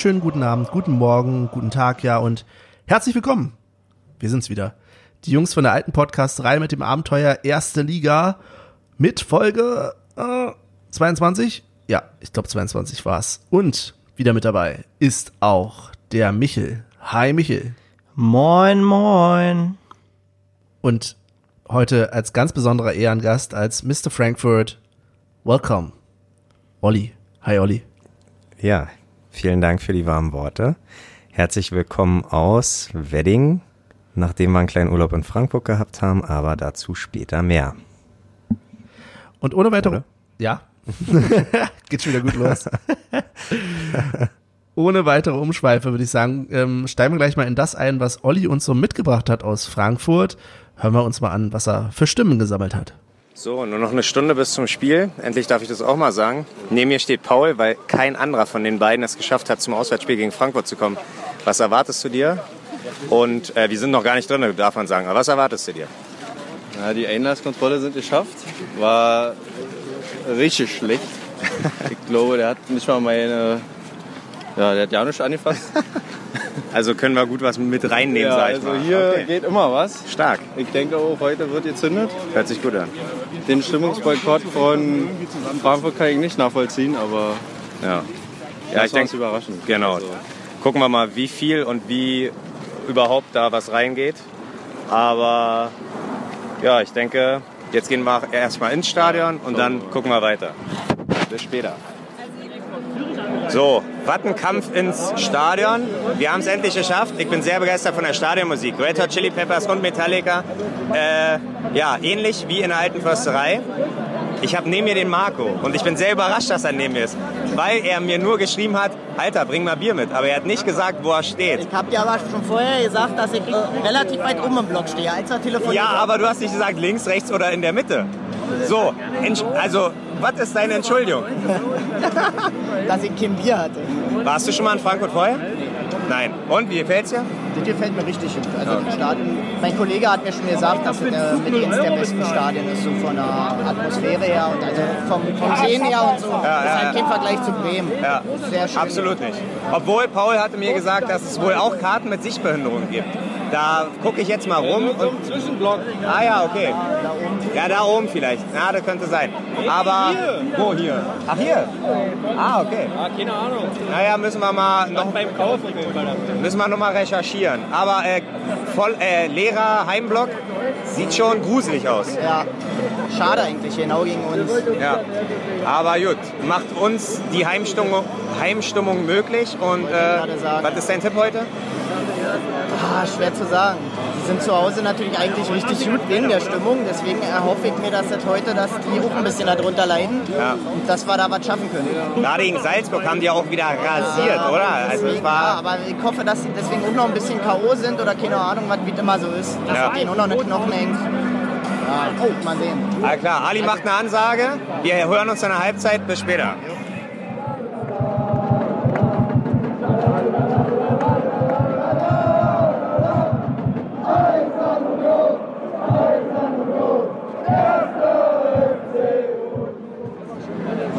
wunderschönen guten Abend, guten Morgen, guten Tag, ja und herzlich willkommen. Wir sind's wieder. Die Jungs von der alten Podcast-Reihe mit dem Abenteuer Erste Liga mit Folge äh, 22. Ja, ich glaube 22 war's. Und wieder mit dabei ist auch der Michel. Hi Michel. Moin, moin. Und heute als ganz besonderer Ehrengast als Mr. Frankfurt. Welcome. Olli. Hi Olli. Ja, vielen Dank für die warmen Worte. Herzlich willkommen aus Wedding, nachdem wir einen kleinen Urlaub in Frankfurt gehabt haben, aber dazu später mehr. Und ohne weitere. Oder? Ja. Geht schon wieder gut los. ohne weitere Umschweife würde ich sagen, ähm, steigen wir gleich mal in das ein, was Olli uns so mitgebracht hat aus Frankfurt. Hören wir uns mal an, was er für Stimmen gesammelt hat. So, nur noch eine Stunde bis zum Spiel. Endlich darf ich das auch mal sagen. Neben mir steht Paul, weil kein anderer von den beiden es geschafft hat, zum Auswärtsspiel gegen Frankfurt zu kommen. Was erwartest du dir? Und äh, wir sind noch gar nicht drin, darf man sagen. Aber was erwartest du dir? Ja, die Einlasskontrolle sind geschafft. War richtig schlecht. Ich glaube, der hat nicht mal meine. Ja, der hat ja nicht angefasst. Also können wir gut was mit reinnehmen, ja, sag ich also mal. hier Okay. geht immer was. Stark. Ich denke auch, heute wird gezündet. Hört sich gut an. Den Stimmungsboykott von Frankfurt kann ich nicht nachvollziehen, aber Ja. Ja, das ich denke, überraschend. Genau. Also, Gucken wir mal, wie viel und wie überhaupt da was reingeht. Aber ja, ich denke, jetzt gehen wir erstmal ins Stadion und dann gucken wir weiter. Bis später. So, Wattenkampf ins Stadion. Wir haben es endlich geschafft. Ich bin sehr begeistert von der Stadionmusik. Red Hot Chili Peppers und Metallica. Äh, ja, ähnlich wie in der alten Försterei. Ich habe neben mir den Marco und ich bin sehr überrascht, dass er neben mir ist, weil er mir nur geschrieben hat, Alter, bring mal Bier mit. Aber er hat nicht gesagt, wo er steht. Ich habe dir aber schon vorher gesagt, dass ich äh, relativ weit oben im Block stehe, als er telefoniert Ja, aber du hast nicht gesagt links, rechts oder in der Mitte. So, also, was ist deine Entschuldigung? dass ich kein Bier hatte. Warst du schon mal in Frankfurt vorher? Nein. Und, wie gefällt's dir? Das gefällt mir richtig gut. Also das Stadion, mein Kollege hat mir schon gesagt, dass es äh, mit eins der besten Stadien ist, so von der Atmosphäre her und also vom, vom Sehen her und so. ja, das ist halt ja. kein Vergleich zu Bremen. Ja, Sehr schön. absolut nicht. Obwohl, Paul hatte mir gesagt, dass es wohl auch Karten mit Sichtbehinderung gibt. Da gucke ich jetzt mal rum und... Zwischenblock. Ah ja, okay. Ja, da oben vielleicht. Ja, das könnte sein. Aber... Wo hier? Ach, hier? Ah, okay. Ah, keine Ahnung. Naja, müssen wir mal noch... Beim Kauf. Müssen wir noch mal recherchieren. Aber äh, voll, äh, leerer Heimblock sieht schon gruselig aus. Ja, schade eigentlich, genau gegen uns. Ja. Aber gut, macht uns die Heimstimmung, Heimstimmung möglich. Und äh, was ist dein Tipp heute? Ah, schwer zu sagen. Die sind zu Hause natürlich eigentlich richtig gut wegen der Stimmung. Deswegen erhoffe ich mir, dass das heute, dass die auch ein bisschen darunter leiden. Ja. Und dass wir da was schaffen können. Gerade gegen Salzburg haben die auch wieder rasiert, Ja, oder? Also es deswegen, ja, war, aber ich hoffe, dass sie deswegen auch noch ein bisschen K.O. sind oder keine Ahnung, was wie es immer so ist. Dass Ja. denen auch noch eine Knochen hängt. Oh, mal sehen. ah, klar, Ali macht eine Ansage. Wir hören uns in der Halbzeit. Bis später.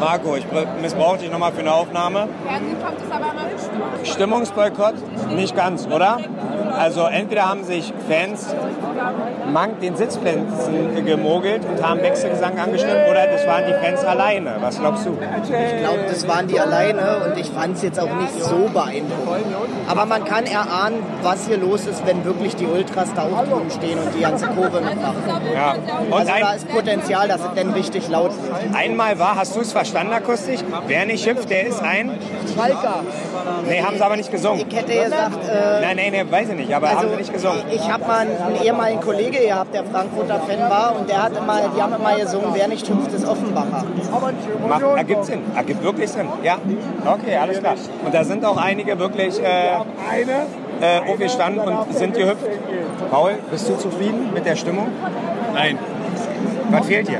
Marco, ich missbrauche dich nochmal für eine Aufnahme. Fernsehen kommt es aber immer bestimmt. Stimmungsboykott? Nicht ganz, oder? Also entweder haben sich Fans Mank den Sitzplätzen gemogelt und haben Wechselgesang angestimmt oder das waren die Fans alleine. Was glaubst du? Ich glaube, das waren die alleine und ich fand es jetzt auch nicht so beeindruckend. Aber man kann erahnen, was hier los ist, wenn wirklich die Ultras da auch drüben stehen und die ganze Kurve mitmachen. Ja. Und Also da ist Potenzial, dass es denn richtig laut wird. einmal war, hast du es verstanden akustisch? Wer nicht hüpft, der ist ein... Schalker. Nee, haben sie aber nicht gesungen. Ich hätte gesagt, äh, Nein, nein, nee, weiß ich nicht, aber haben sie nicht gesungen. Ich habe mal einen ehemaligen Kollege gehabt, der Frankfurter Fan war und der hat immer, die haben immer gesungen, wer nicht hüpft, ist Offenbacher. Macht, ergibt Sinn, ergibt wirklich Sinn. Ja, okay, alles klar. Und da sind auch einige wirklich äh, äh, aufgestanden und sind gehüpft. Paul, bist du zufrieden mit der Stimmung? Nein. Was fehlt dir?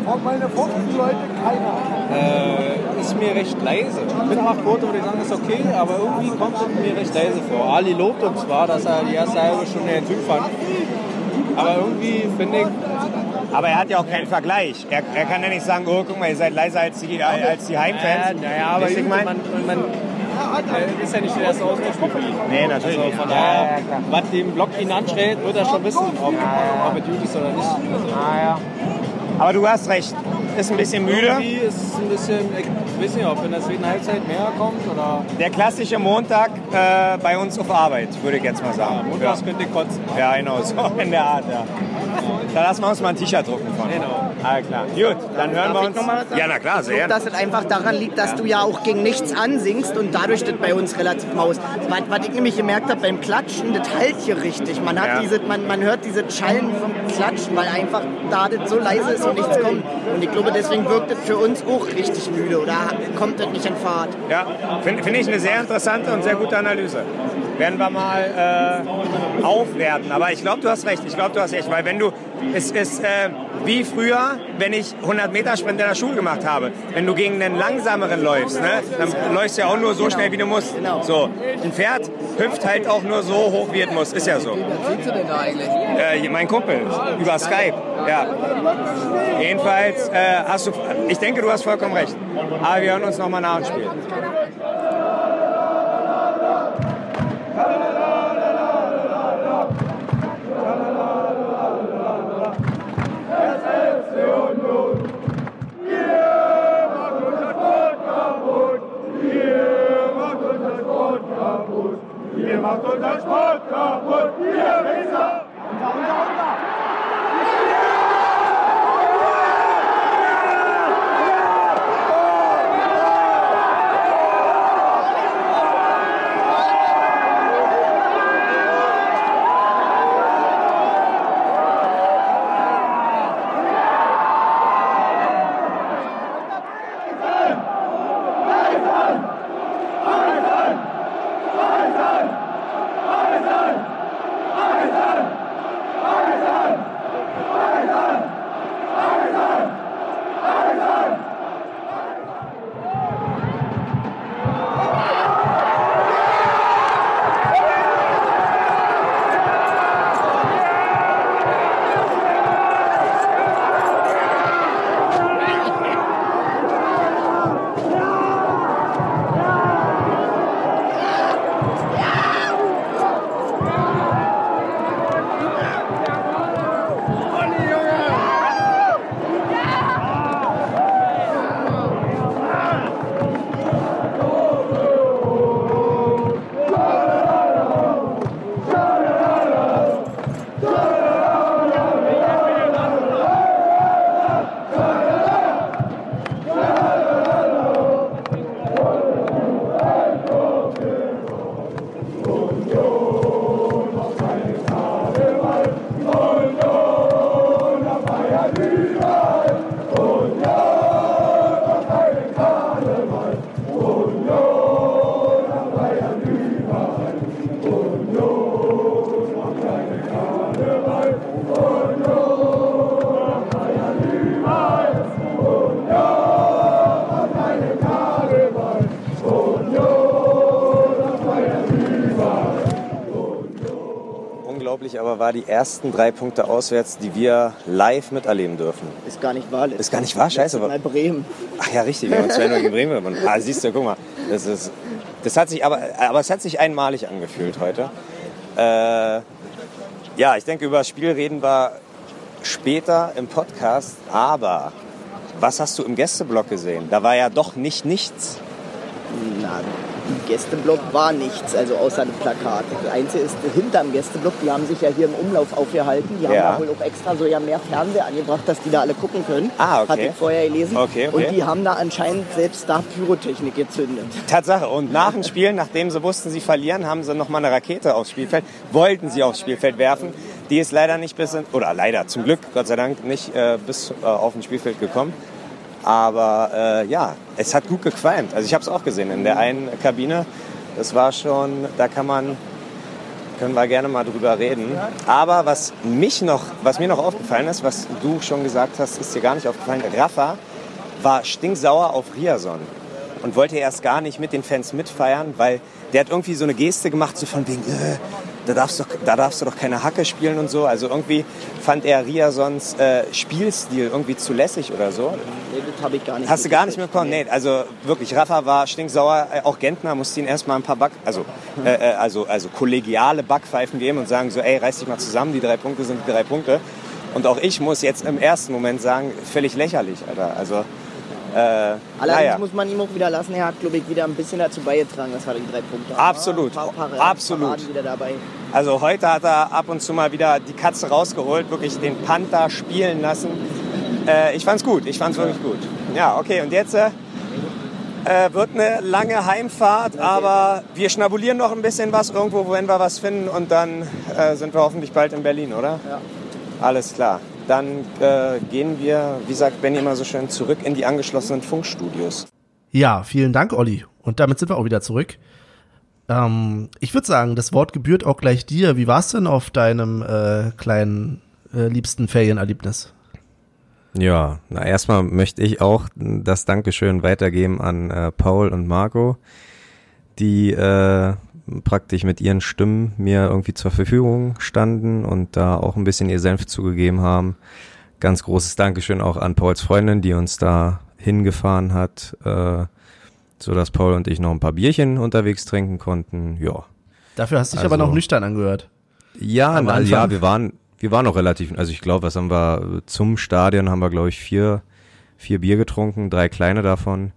Äh, ist mir recht leise. Mitmachquote würde ich sagen, ist okay, aber irgendwie kommt es mir recht leise vor. Ali lobt uns zwar, dass er die erste halbe Stunde den Typ fand. Aber irgendwie finde ich, Aber er hat ja auch keinen Vergleich. Er, er kann ja nicht sagen, oh, guck mal, ihr seid leiser als die, als die Heimfans. Ja, naja, aber Weißt du, ich gut, mein? man, man, äh, ist ja nicht der erste Auswärtsspiel für ihn. Nee, natürlich Also nicht. von Ja, daher, ja, was dem Block ihn anstellt, wird er schon wissen, ob, ob es gut ist oder nicht. Also, Ah, ja. Aber du hast recht. Ist ein bisschen müde. Irgendwie ist es ein bisschen, ich weiß nicht, ob in der zweiten Halbzeit mehr kommt oder Der klassische Montag äh, bei uns auf Arbeit, würde ich jetzt mal sagen. montags könnte ich kotzen. Ja, genau, so in der Art, ja. Da lassen wir uns mal ein T-Shirt drucken von. Genau. Alles klar. Gut, dann hören Darf wir uns. Ja, na klar, sehr Ich gerne. glaube, dass es einfach daran liegt, dass du ja auch gegen nichts ansingst und dadurch das bei uns relativ maus. Was, was ich nämlich gemerkt habe beim Klatschen, das halt hier richtig. Man, hat Ja. diese, man, man hört diese Schallen vom Klatschen, weil einfach da das so leise ist und nichts kommt. Und ich glaube, deswegen wirkt das für uns auch richtig müde oder kommt das nicht in Fahrt. Ja, finde find ich eine sehr interessante und sehr gute Analyse. Werden wir mal äh, aufwerten. Aber ich glaube, du hast recht. Ich glaube, du hast recht. Weil wenn du, es ist äh, wie früher, wenn ich 100 Meter Sprint in der Schule gemacht habe. Wenn du gegen einen langsameren läufst, ne, dann läufst du ja auch nur so schnell, wie du musst. Genau. So, ein Pferd hüpft halt auch nur so hoch, wie es muss. Ist ja so. Siehst du denn da eigentlich? Äh, mein Kumpel, über Skype. Ja. Jedenfalls äh, hast du, ich denke, du hast vollkommen recht. Aber wir hören uns nochmal nach dem Spiel. Unglaublich, aber war die ersten drei Punkte auswärts, die wir live miterleben dürfen. Ist gar nicht wahr. Ist gar nicht wahr, scheiße. Mal Bremen. Ach ja, richtig, wir haben uns 2-0 gegen Bremen gewonnen. Ah, siehst du, guck mal. Das, ist, das hat sich aber, aber es hat sich einmalig angefühlt heute. Äh, ja, ich denke, über das Spiel reden wir später im Podcast. Aber was hast du im Gästeblock gesehen? Da war ja doch nicht nichts. Na, im Gästeblock war nichts, also außer dem Plakat. Das Einzige ist, hinterm Gästeblock, die haben sich ja hier im Umlauf aufgehalten. Die haben Ja. da wohl auch extra so ja mehr Fernseher angebracht, dass die da alle gucken können. Ah, okay. Hatte ich vorher gelesen. Okay, okay. Und die haben da anscheinend selbst da Pyrotechnik gezündet. Tatsache. Und nach dem Spiel, nachdem sie wussten, sie verlieren, haben sie nochmal eine Rakete aufs Spielfeld, wollten sie aufs Spielfeld werfen. Die ist leider nicht bis, in, oder leider, zum Glück, Gott sei Dank, nicht äh, bis äh, auf ein Spielfeld gekommen. Aber äh, ja, es hat gut gequalmt. Also ich habe es auch gesehen in der einen Kabine. Das war schon, da kann man, können wir gerne mal drüber reden. Aber was mich noch, was mir noch aufgefallen ist, was du schon gesagt hast, ist dir gar nicht aufgefallen. Rafa war stinksauer auf Riason und wollte erst gar nicht mit den Fans mitfeiern, weil der hat irgendwie so eine Geste gemacht, so von wegen, äh, da darfst, du, da darfst du doch keine Hacke spielen und so. Also irgendwie fand er Riasons äh, Spielstil irgendwie zu lässig oder so. Nee, das habe ich gar nicht Hast du gar nicht mitbekommen? Nee, also wirklich, Rafa war stinksauer. Äh, Auch Gentner musste ihn erstmal ein paar Back, also, äh, äh, also, also kollegiale Backpfeifen geben und sagen so, ey, reiß dich mal zusammen, die drei Punkte sind die drei Punkte. Und auch ich muss jetzt im ersten Moment sagen, völlig lächerlich, Alter. Also, äh, Allerdings naja. muss man ihm auch wieder lassen, er hat, glaube ich, wieder ein bisschen dazu beigetragen, dass wir die drei Punkte Absolut. haben. Ein paar Paraden- Absolut. Paraden wieder dabei. Also heute hat er ab und zu mal wieder die Katze rausgeholt, wirklich den Panther spielen lassen. Äh, ich fand's gut, ich fand's wirklich gut. Ja, okay, und jetzt äh, äh, wird eine lange Heimfahrt, aber wir schnabulieren noch ein bisschen was irgendwo, wenn wir was finden und dann äh, sind wir hoffentlich bald in Berlin, oder? Ja. Alles klar. Dann äh, gehen wir, wie sagt Benny immer so schön, zurück in die angeschlossenen Funkstudios. Ja, vielen Dank, Olli. Und damit sind wir auch wieder zurück. Ähm, ich würde sagen, das Wort gebührt auch gleich dir. Wie war's denn auf deinem äh, kleinen äh, liebsten Ferienerlebnis? Ja, na erstmal möchte ich auch das Dankeschön weitergeben an äh, Paul und Marco, die äh, praktisch mit ihren Stimmen mir irgendwie zur Verfügung standen und da auch ein bisschen ihr Senf zugegeben haben. Ganz großes Dankeschön auch an Pauls Freundin, die uns da hingefahren hat, äh, so dass Paul und ich noch ein paar Bierchen unterwegs trinken konnten. Ja, Dafür hast du dich Also- aber noch nüchtern angehört. ja, na, ja, wir waren, wir waren noch relativ, also ich glaube, was haben wir, zum Stadion haben wir, glaube ich, vier, vier Bier getrunken, drei kleine davon.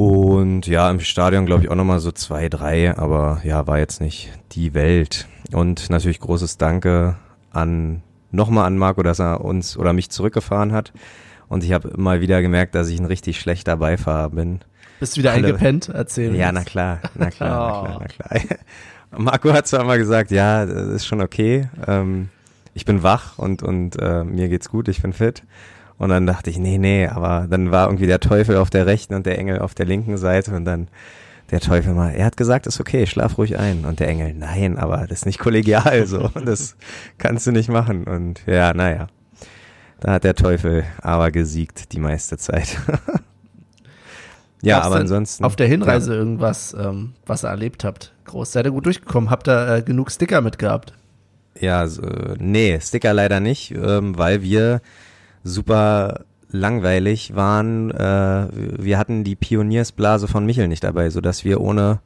Und ja, im Stadion, glaube ich, auch nochmal so zwei, drei, aber ja, war jetzt nicht die Welt. Und natürlich großes Danke an, nochmal an Marco, dass er uns oder mich zurückgefahren hat. Und ich habe mal wieder gemerkt, dass ich ein richtig schlechter Beifahrer bin. Bist du wieder Alle- eingepennt? Erzähl. Ja, na klar, na klar, na Oh. klar, na klar. Marco hat zwar mal gesagt, ja, das ist schon okay. Ähm, ich bin wach und, und äh, mir geht's gut, ich bin fit. Und dann dachte ich, nee, nee, aber dann war irgendwie der Teufel auf der rechten und der Engel auf der linken Seite und dann der Teufel mal, er hat gesagt, ist okay, schlaf ruhig ein. Und der Engel, nein, aber das ist nicht kollegial so. Das kannst du nicht machen. Und ja, naja. Da hat der Teufel aber gesiegt die meiste Zeit. ja, Gab's aber ansonsten. Auf der Hinreise irgendwas, ähm, was ihr erlebt habt? Groß. Seid ihr gut durchgekommen? Habt ihr äh, genug Sticker mitgehabt? Ja, so, nee, Sticker leider nicht, ähm, weil wir super langweilig waren. Äh, wir hatten die Pioniersblase von Michel nicht dabei, sodass wir ohne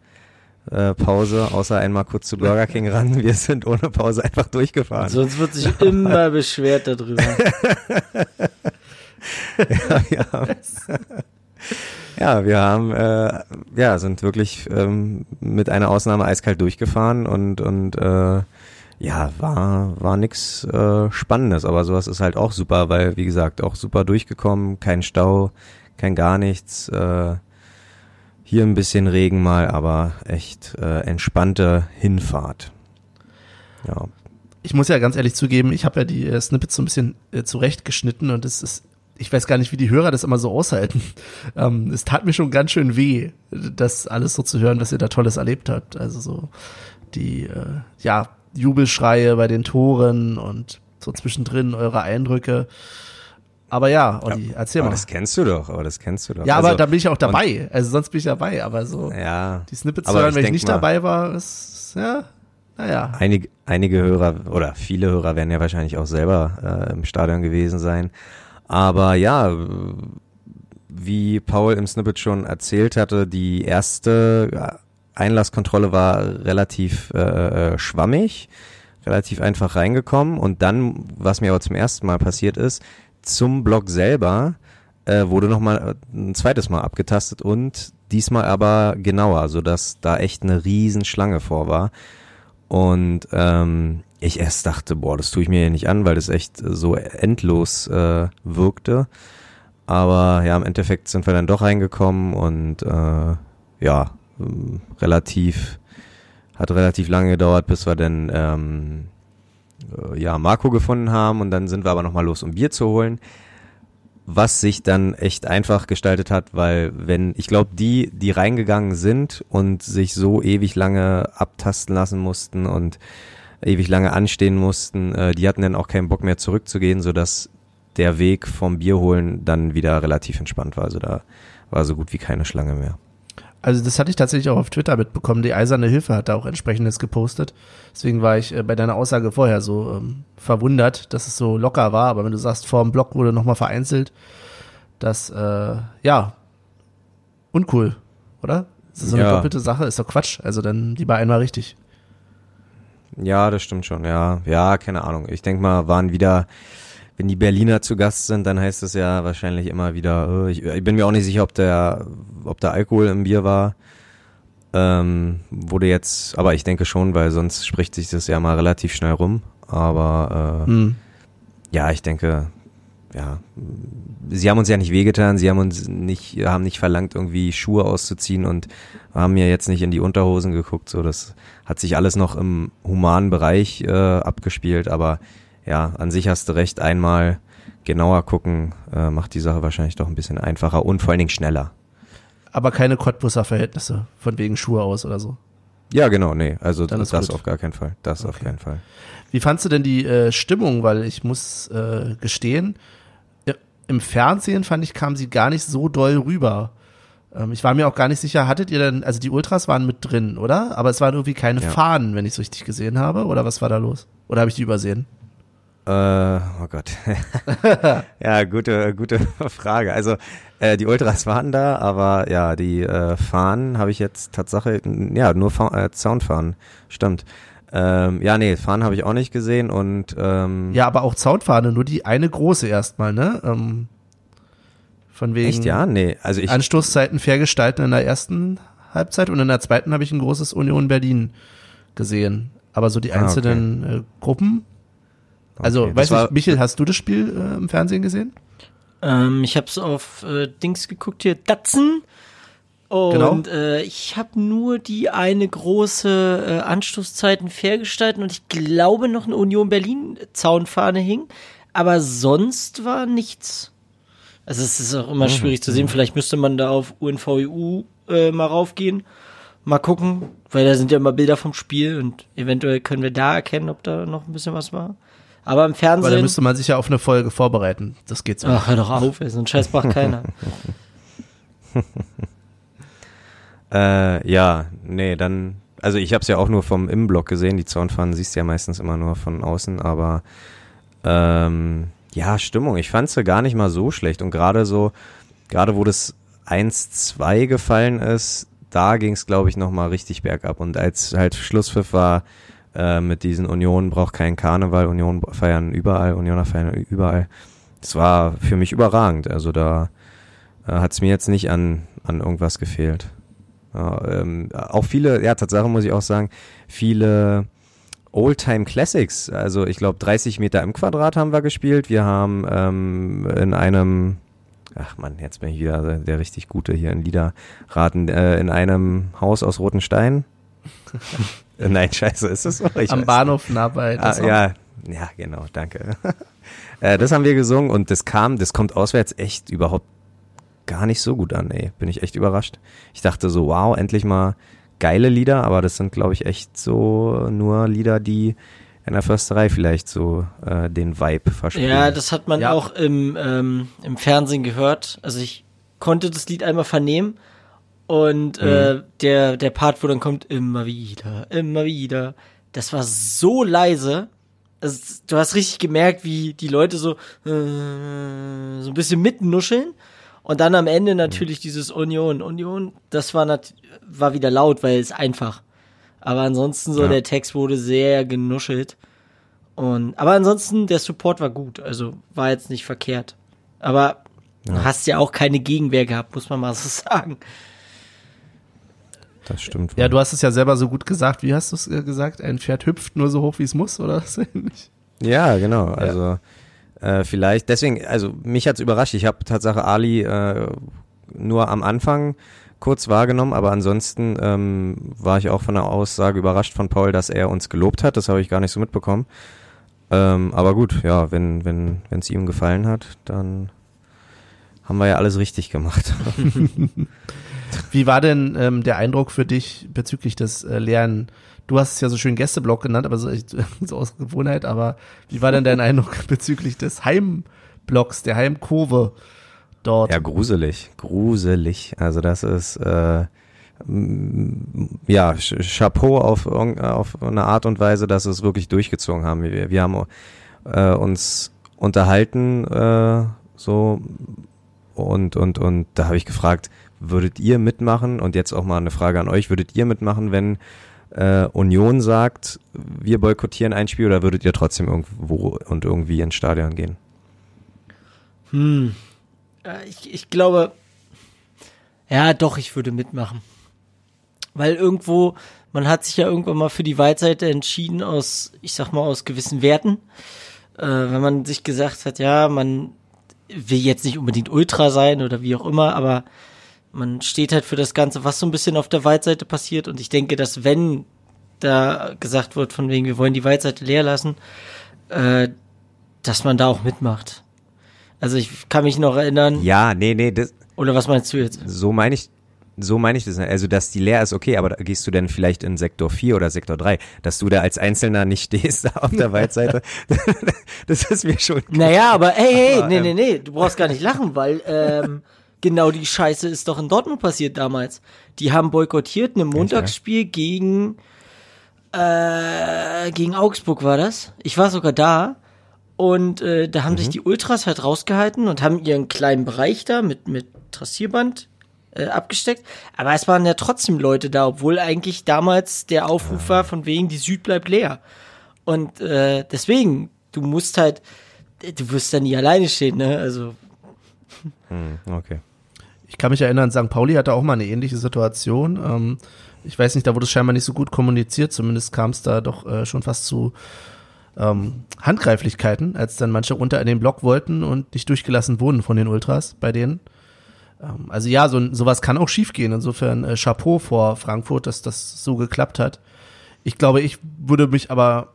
äh, Pause, außer einmal kurz zu Burger King ran, wir sind ohne Pause einfach durchgefahren. Sonst wird sich immer beschwert darüber. ja. ja, wir haben, äh, ja, sind wirklich ähm, mit einer Ausnahme eiskalt durchgefahren und, und äh, ja, war, war nix äh, Spannendes, aber sowas ist halt auch super, weil, wie gesagt, auch super durchgekommen, kein Stau, kein gar nichts, äh, hier ein bisschen Regen mal, aber echt äh, entspannte Hinfahrt. Ja, Ich muss ja ganz ehrlich zugeben, ich habe ja die äh, Snippets so ein bisschen äh, zurechtgeschnitten und es ist, ich weiß gar nicht, wie die Hörer das immer so aushalten. Ähm, es tat mir schon ganz schön weh, das alles so zu hören, was ihr da Tolles erlebt habt. Also so die, äh, ja, Jubelschreie bei den Toren und so zwischendrin eure Eindrücke. Aber ja, Olli, erzähl aber mal. das kennst du doch, aber das kennst du doch. Ja, aber Also, da bin ich auch dabei. Also sonst bin ich dabei, aber so Ja, die Snippets zu hören, ich wenn ich nicht mal- dabei war, ist, ja, naja. Einige, einige Hörer oder viele Hörer werden ja wahrscheinlich auch selber äh, im Stadion gewesen sein. Aber ja, wie Paul im Snippet schon erzählt hatte, die erste Einlasskontrolle war relativ äh, äh, schwammig, relativ einfach reingekommen. Und dann, was mir aber zum ersten Mal passiert ist, zum Block selber äh, wurde nochmal ein zweites Mal abgetastet und diesmal aber genauer, sodass da echt eine riesen Schlange vor war. Und ähm, ich erst dachte, boah, das tue ich mir ja nicht an, weil das echt so endlos äh, wirkte. Aber ja, im Endeffekt sind wir dann doch reingekommen und äh, ja, ähm, relativ, hat relativ lange gedauert, bis wir dann ähm, äh, ja, Marco gefunden haben und dann sind wir aber nochmal los, um Bier zu holen. Was sich dann echt einfach gestaltet hat, weil wenn, ich glaube, die, die reingegangen sind und sich so ewig lange abtasten lassen mussten und ewig lange anstehen mussten, äh, die hatten dann auch keinen Bock mehr zurückzugehen, sodass der Weg vom Bier holen dann wieder relativ entspannt war. Also da war so gut wie keine Schlange mehr. Also das hatte ich tatsächlich auch auf Twitter mitbekommen. Die Eiserne Hilfe hat da auch entsprechendes gepostet. Deswegen war ich äh, bei deiner Aussage vorher so ähm, verwundert, dass es so locker war. Aber wenn du sagst, vor dem Block wurde nochmal vereinzelt, das, äh, ja, uncool, oder? Das ist so eine Ja. doppelte Sache, ist doch Quatsch. Also dann lieber einmal richtig. Ja, das stimmt schon, ja. Ja, keine Ahnung. Ich denke mal, waren wieder, wenn die Berliner zu Gast sind, dann heißt es ja wahrscheinlich immer wieder, äh, ich, ich bin mir auch nicht sicher, ob der, ob der Alkohol im Bier war. Ähm, wurde jetzt, aber ich denke schon, weil sonst spricht sich das ja mal relativ schnell rum. Aber äh, Hm. ja, ich denke, ja, sie haben uns ja nicht wehgetan, sie haben uns nicht, haben nicht verlangt, irgendwie Schuhe auszuziehen und haben mir jetzt nicht in die Unterhosen geguckt. So, das hat sich alles noch im humanen Bereich äh, abgespielt, aber ja, an sich hast du recht, einmal genauer gucken, äh, macht die Sache wahrscheinlich doch ein bisschen einfacher und vor allen Dingen schneller. Aber keine Cottbusser Verhältnisse, von wegen Schuhe aus oder so. Ja, genau, nee, also Dann das, ist gut. auf gar keinen Fall. Das auf Okay. keinen Fall. Wie fandst du denn die äh, Stimmung? Weil ich muss äh, gestehen, im Fernsehen fand ich, kam sie gar nicht so doll rüber. Ähm, ich war mir auch gar nicht sicher, hattet ihr denn, also die Ultras waren mit drin, oder? Aber es waren irgendwie keine Ja. Fahnen, wenn ich es richtig gesehen habe. Oder was war da los? Oder habe ich die übersehen? Äh, oh Gott. ja, gute, gute Frage. Also äh, die Ultras waren da, aber ja, die äh, Fahnen habe ich jetzt Tatsache, ja, nur Fa äh, Soundfahnen, stimmt. Ähm, ja, nee, Fahnen habe ich auch nicht gesehen und ähm, Ja, aber auch Zaunfahne, nur die eine große erstmal, ne? Ähm, von wegen echt, ja, nee, also ich, Anstoßzeiten fair gestalten in der ersten Halbzeit und in der zweiten habe ich ein großes Union Berlin gesehen. Aber so die Ah, okay. einzelnen äh, Gruppen. Also, Okay, du, war- Michel, hast du das Spiel äh, im Fernsehen gesehen? Ähm, ich hab's auf äh, Dings geguckt hier, Datsen. Und Genau. äh, ich habe nur die eine große äh, Anstoßzeiten fair gestalten und ich glaube noch eine Union Berlin Zaunfahne hing, aber sonst war nichts. Also es ist auch immer schwierig zu sehen. Vielleicht müsste man da auf UNVEU äh, mal raufgehen, mal gucken, weil da sind ja immer Bilder vom Spiel und eventuell können wir da erkennen, ob da noch ein bisschen was war. Aber im Weil da Fernsehen. müsste man sich ja auf eine Folge vorbereiten. Das geht so. Ach, hör doch auf, ey, so ein Scheiß macht keiner. Äh, ja, nee, dann, also ich habe es ja auch nur vom Innenblock gesehen, die Zaunfahnen siehst du ja meistens immer nur von außen, aber ähm, ja, Stimmung, ich fand sie gar nicht mal so schlecht und gerade so, gerade wo das 1-2 gefallen ist, da ging es, glaube ich, nochmal richtig bergab und als halt Schlusspfiff war äh, mit diesen Union braucht keinen Karneval, Union feiern überall, Unioner feiern überall, das war für mich überragend, also da äh, hat es mir jetzt nicht an, an irgendwas gefehlt. Ja, ähm, auch viele, ja, Tatsache muss ich auch sagen, viele Oldtime Classics. Also ich glaube 30 Meter im Quadrat haben wir gespielt. Wir haben ähm, in einem, ach man, jetzt bin ich wieder der, richtig Gute hier in Liederraten, äh, in einem Haus aus roten Steinen. Äh, Nein, scheiße, ist das so? Ich Am Bahnhof nah bei. Ah, ja, ja, genau, danke. äh, das haben wir gesungen und das kam, das kommt auswärts echt überhaupt gar nicht so gut an, ey. Bin ich echt überrascht. Ich dachte so, wow, endlich mal geile Lieder, aber das sind, glaube ich, echt so nur Lieder, die in der Försterei vielleicht so äh, den Vibe verstehen. Ja, das hat man Ja. auch im, ähm, im Fernsehen gehört. Also ich konnte das Lied einmal vernehmen und äh, der, der Part, wo dann kommt, immer wieder, immer wieder, das war so leise. Also, du hast richtig gemerkt, wie die Leute so, äh, so ein bisschen mitnuscheln. Und dann am Ende natürlich dieses Union. Union, das war, war wieder laut, weil es einfach. Aber ansonsten so, Ja. der Text wurde sehr genuschelt. Und, aber ansonsten, der Support war gut, also war jetzt nicht verkehrt. Aber du hast ja auch keine Gegenwehr gehabt, muss man mal so sagen. Das stimmt. Ja, du hast es ja selber so gut gesagt. Wie hast du es äh, gesagt? Ein Pferd hüpft nur so hoch, wie es muss, oder ähnlich? Ja, genau. Also äh, vielleicht, deswegen, also mich hat's überrascht. Ich habe Tatsache Ali äh, nur am Anfang kurz wahrgenommen, aber ansonsten ähm, war ich auch von der Aussage überrascht von Paul, dass er uns gelobt hat. Das habe ich gar nicht so mitbekommen. Ähm, aber gut, ja, wenn wenn wenn es ihm gefallen hat, dann haben wir ja alles richtig gemacht. Wie war denn ähm, der Eindruck für dich bezüglich des äh, Lernen? Du hast es ja so schön Gästeblock genannt, aber so, so aus Gewohnheit, aber wie war denn dein Eindruck bezüglich des Heimblocks, der Heimkurve dort? Ja, gruselig, gruselig. Also das ist, äh, ja, Chapeau auf, auf eine Art und Weise, dass es wirklich durchgezogen haben. Wir, wir haben äh, uns unterhalten, äh, so und und und da habe ich gefragt, würdet ihr mitmachen? Und jetzt auch mal eine Frage an euch: Würdet ihr mitmachen, wenn äh, Union sagt, wir boykottieren ein Spiel, oder würdet ihr trotzdem irgendwo und irgendwie ins Stadion gehen? Hm. Ich, ich glaube, ja, doch, ich würde mitmachen. Weil irgendwo, man hat sich ja irgendwann mal für die Weitseite entschieden aus, ich sag mal, aus gewissen Werten. Äh, wenn man sich gesagt hat, ja, man will jetzt nicht unbedingt Ultra sein oder wie auch immer, aber man steht halt für das Ganze, was so ein bisschen auf der Weitseite passiert. Und ich denke, dass wenn da gesagt wird, von wegen, wir wollen die Weitseite leer lassen, äh, dass man da auch mitmacht. Also ich kann mich noch erinnern. Ja, nee, nee, das. Oder was meinst du jetzt? So meine ich, so meine ich das. nicht. Also, dass die leer ist, okay, aber gehst du denn vielleicht in Sektor 4 oder Sektor 3, dass du da als Einzelner nicht stehst auf der Weitseite? das ist mir schon. Klar. Naja, aber hey, hey, aber, nee, nee, ähm, nee, du brauchst gar nicht lachen, weil ähm, genau die Scheiße ist doch in Dortmund passiert damals. Die haben boykottiert ein Montagsspiel gegen äh, gegen Augsburg war das. Ich war sogar da. Und äh, da haben mhm. sich die Ultras halt rausgehalten und haben ihren kleinen Bereich da mit, mit Trassierband äh, abgesteckt. Aber es waren ja trotzdem Leute da, obwohl eigentlich damals der Aufruf war, von wegen, die Süd bleibt leer. Und äh, deswegen, du musst halt, du wirst da nie alleine stehen, ne? Also. Hm, okay. Ich kann mich erinnern, St. Pauli hatte auch mal eine ähnliche Situation. Ähm, ich weiß nicht, da wurde es scheinbar nicht so gut kommuniziert, zumindest kam es da doch äh, schon fast zu ähm, Handgreiflichkeiten, als dann manche runter in den Block wollten und nicht durchgelassen wurden von den Ultras bei denen. Ähm, also ja, so, sowas kann auch schiefgehen. Insofern äh, Chapeau vor Frankfurt, dass das so geklappt hat. Ich glaube, ich würde mich aber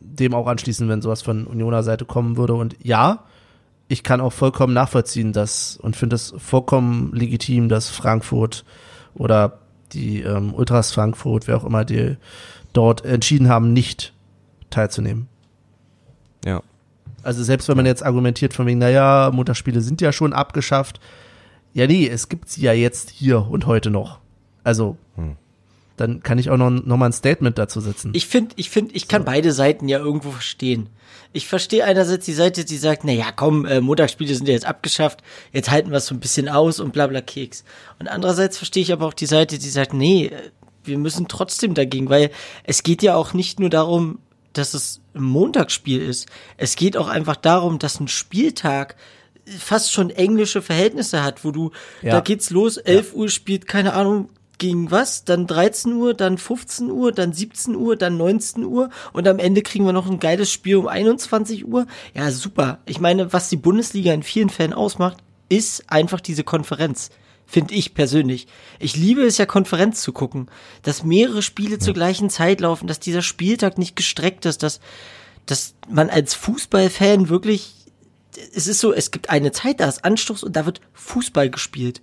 dem auch anschließen, wenn sowas von Unioner Seite kommen würde. Und ja, ich kann auch vollkommen nachvollziehen, dass und finde es vollkommen legitim, dass Frankfurt oder die ähm, Ultras Frankfurt, wer auch immer, die dort entschieden haben, nicht teilzunehmen. Ja. Also selbst wenn man jetzt argumentiert von wegen, naja, Montagsspiele sind ja schon abgeschafft, ja, nee, es gibt sie ja jetzt hier und heute noch. Also, hm. Dann kann ich auch noch, noch mal ein Statement dazu setzen. Ich finde, ich finde, ich kann so. beide Seiten ja irgendwo verstehen. Ich verstehe einerseits die Seite, die sagt, na ja, komm, äh, Montagsspiele sind ja jetzt abgeschafft, jetzt halten wir es so ein bisschen aus und bla bla Keks. Und andererseits verstehe ich aber auch die Seite, die sagt, nee, wir müssen trotzdem dagegen, weil es geht ja auch nicht nur darum, dass es ein Montagsspiel ist. Es geht auch einfach darum, dass ein Spieltag fast schon englische Verhältnisse hat, wo du, ja. da geht's los, 11 ja. Uhr spielt, keine Ahnung, gegen was, dann 13 Uhr, dann 15 Uhr, dann 17 Uhr, dann 19 Uhr und am Ende kriegen wir noch ein geiles Spiel um 21 Uhr. Ja, super. Ich meine, was die Bundesliga in vielen Fällen ausmacht, ist einfach diese Konferenz. Finde ich persönlich. Ich liebe es ja, Konferenz zu gucken, dass mehrere Spiele ja. zur gleichen Zeit laufen, dass dieser Spieltag nicht gestreckt ist, dass, dass man als Fußballfan wirklich es ist so, es gibt eine Zeit, da ist Anstoß und da wird Fußball gespielt.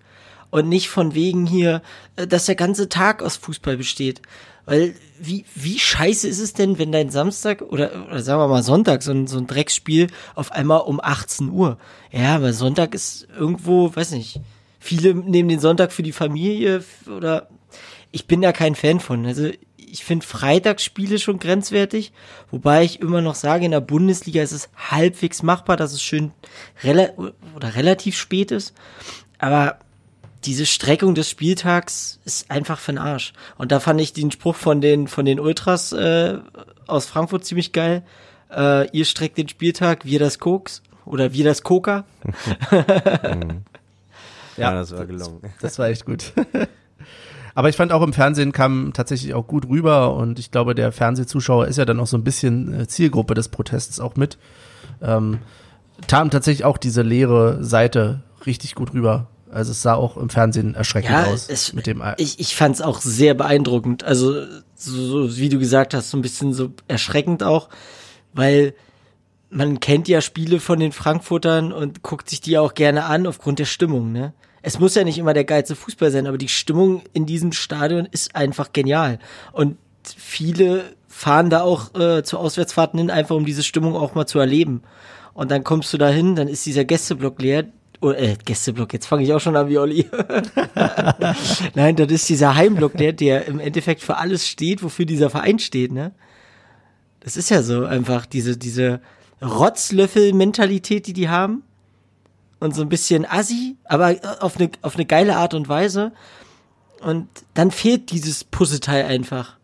Und nicht von wegen hier, äh, dass der ganze Tag aus Fußball besteht. Weil, wie, wie scheiße ist es denn, wenn dein Samstag oder, oder sagen wir mal Sonntag, so ein, so ein Drecksspiel auf einmal um 18 Uhr? Ja, weil Sonntag ist irgendwo, weiß nicht, viele nehmen den Sonntag für die Familie oder ich bin da kein Fan von. Also ich finde Freitagsspiele schon grenzwertig, wobei ich immer noch sage, in der Bundesliga ist es halbwegs machbar, dass es schön rela oder relativ spät ist. Aber diese Streckung des Spieltags ist einfach für den Arsch. Und da fand ich den Spruch von den, von den Ultras äh, aus Frankfurt ziemlich geil. Äh, ihr streckt den Spieltag, wir das Koks oder wir das Coca. ja, ja, das war gelungen. Das, das war echt gut. Aber ich fand auch im Fernsehen kam tatsächlich auch gut rüber und ich glaube, der Fernsehzuschauer ist ja dann auch so ein bisschen äh, Zielgruppe des Protests auch mit. Ähm, kam tatsächlich auch diese leere Seite richtig gut rüber. Also es sah auch im Fernsehen erschreckend ja, aus. Es, mit dem ich ich fand es auch sehr beeindruckend. Also so, so wie du gesagt hast, so ein bisschen so erschreckend auch, weil man kennt ja Spiele von den Frankfurtern und guckt sich die auch gerne an aufgrund der Stimmung, ne? es muss ja nicht immer der geilste Fußball sein, aber die Stimmung in diesem Stadion ist einfach genial. Und viele fahren da auch äh, zu Auswärtsfahrten hin, einfach um diese Stimmung auch mal zu erleben. Und dann kommst du da hin, dann ist dieser Gästeblock leer äh, Gästeblock, jetzt fange ich auch schon an wie Olli. Nein, das ist dieser Heimblock, der, der im Endeffekt für alles steht, wofür dieser Verein steht, ne? Das ist ja so einfach diese, diese Rotzlöffel-Mentalität, die die haben. Und so ein bisschen assi, aber auf eine, auf eine geile Art und Weise. Und dann fehlt dieses Puzzleteil einfach.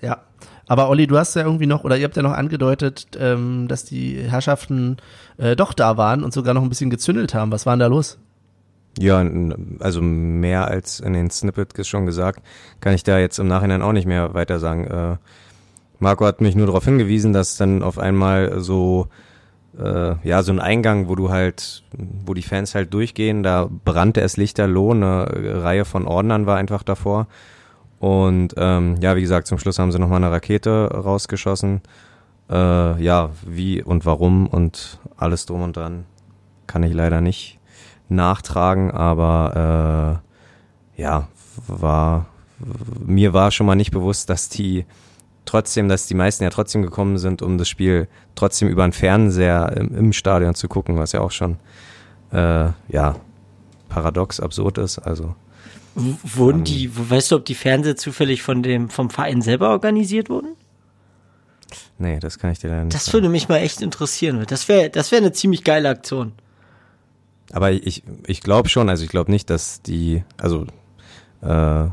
Ja. Aber Olli, du hast ja irgendwie noch, oder ihr habt ja noch angedeutet, ähm, dass die Herrschaften äh, doch da waren und sogar noch ein bisschen gezündelt haben. Was war denn da los? Ja, also mehr als in den Snippet schon gesagt, kann ich da jetzt im Nachhinein auch nicht mehr weiter sagen. Äh, Marco hat mich nur darauf hingewiesen, dass dann auf einmal so äh, ja so ein Eingang, wo du halt, wo die Fans halt durchgehen, da brannte es lichterloh, eine Reihe von Ordnern war einfach davor. Und ähm, ja, wie gesagt, zum Schluss haben sie nochmal eine Rakete rausgeschossen. Äh, ja, wie und warum und alles drum und dran kann ich leider nicht nachtragen, aber äh, ja, war mir war schon mal nicht bewusst, dass die trotzdem, dass die meisten ja trotzdem gekommen sind, um das Spiel trotzdem über einen Fernseher im, im Stadion zu gucken, was ja auch schon äh, ja paradox absurd ist. Also Wurden die, weißt du, ob die Fernseher zufällig von dem, vom Verein selber organisiert wurden? nee, das kann ich dir leider nicht Das würde mich mal echt interessieren. Das wäre, das wäre eine ziemlich geile Aktion. Aber ich, ich glaube schon, also ich glaube nicht, dass die, also äh,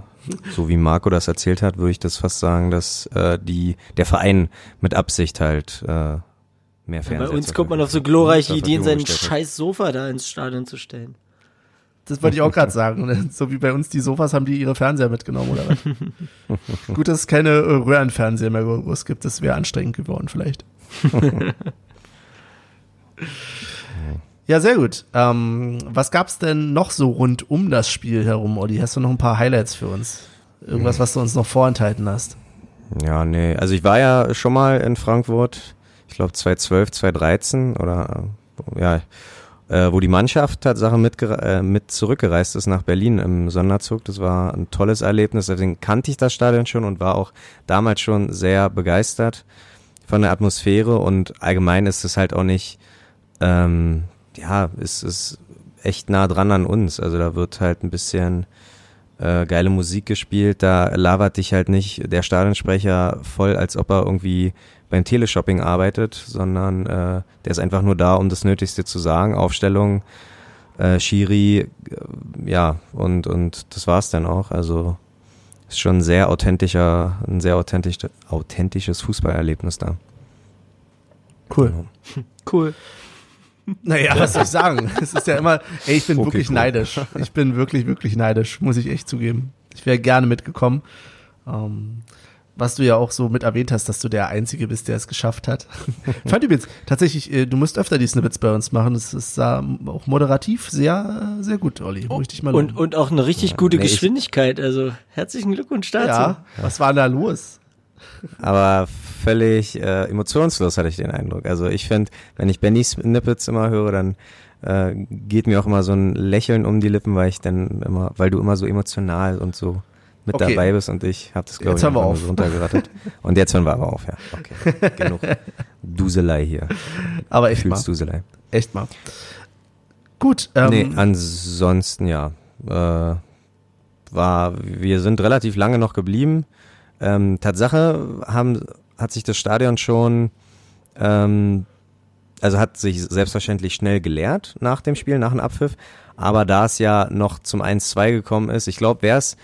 so wie Marco das erzählt hat, würde ich das fast sagen, dass äh, die der Verein mit Absicht halt äh, mehr Bei Fernseher uns zur kommt man auf so glorreiche Ideen, Verfügung sein gestellt hat. scheiß Sofa da ins Stadion zu stellen. Das wollte ich auch gerade sagen. So wie bei uns die Sofas haben die ihre Fernseher mitgenommen, oder was? Gut, dass es keine äh, Röhrenfernseher mehr groß gibt. Das wäre anstrengend geworden, vielleicht. ja, sehr gut. Ähm, was gab's denn noch so rund um das Spiel herum, Olli? Hast du noch ein paar Highlights für uns? Irgendwas, was du uns noch vorenthalten hast? Ja, nee, also ich war ja schon mal in Frankfurt, ich glaube 2012, 2013 oder äh, ja, äh, wo die Mannschaft Tatsache mit, äh, mit zurückgereist ist nach Berlin im Sonderzug. Das war ein tolles Erlebnis, deswegen kannte ich das Stadion schon und war auch damals schon sehr begeistert von der Atmosphäre und allgemein ist es halt auch nicht, ähm, ja, es ist echt nah dran an uns. Also da wird halt ein bisschen äh, geile Musik gespielt, da labert dich halt nicht der Stadionsprecher voll, als ob er irgendwie beim Teleshopping arbeitet, sondern äh, der ist einfach nur da, um das Nötigste zu sagen. Aufstellung, äh, Schiri, äh, ja, und, und das war's dann auch. Also ist schon ein sehr authentischer, ein sehr authentisch, authentisches Fußballerlebnis da. Cool. Cool. Naja, was soll ich sagen? Es ist ja immer, ey, ich bin Okay, wirklich cool. neidisch. Ich bin wirklich, wirklich neidisch, muss ich echt zugeben. Ich wäre gerne mitgekommen. Ähm, was du ja auch so mit erwähnt hast, dass du der Einzige bist, der es geschafft hat. Fand übrigens, tatsächlich, äh, du musst öfter die Snippets bei uns machen. Das ist auch moderativ sehr, äh, sehr gut, Olli. Ich dich mal Und, und auch eine richtig gute nee, Geschwindigkeit. Also herzlichen Glückwunsch dazu. ja, was war da los? Aber völlig äh, emotionslos hatte ich den Eindruck. Also ich finde, wenn ich Benny Snippets immer höre, dann äh, geht mir auch immer so ein Lächeln um die Lippen, weil ich dann immer, weil du immer so emotional und so mit Okay. dabei bist und ich habe das glaube Jetzt ich hören wir auf. runtergerattet. Und jetzt hören wir aber auf, ja. Okay, genug Duselei hier. Aber echt mal. Fühlst Duselei. Echt mal. Gut, ähm, nee, ansonsten ja. Äh, war, wir sind relativ lange noch geblieben. Ähm, Tatsache haben, hat sich das Stadion schon, ähm, also hat sich selbstverständlich schnell geleert nach dem Spiel, nach dem Abpfiff. Aber da es ja noch zum 1-2 gekommen ist, ich glaube, wäre es,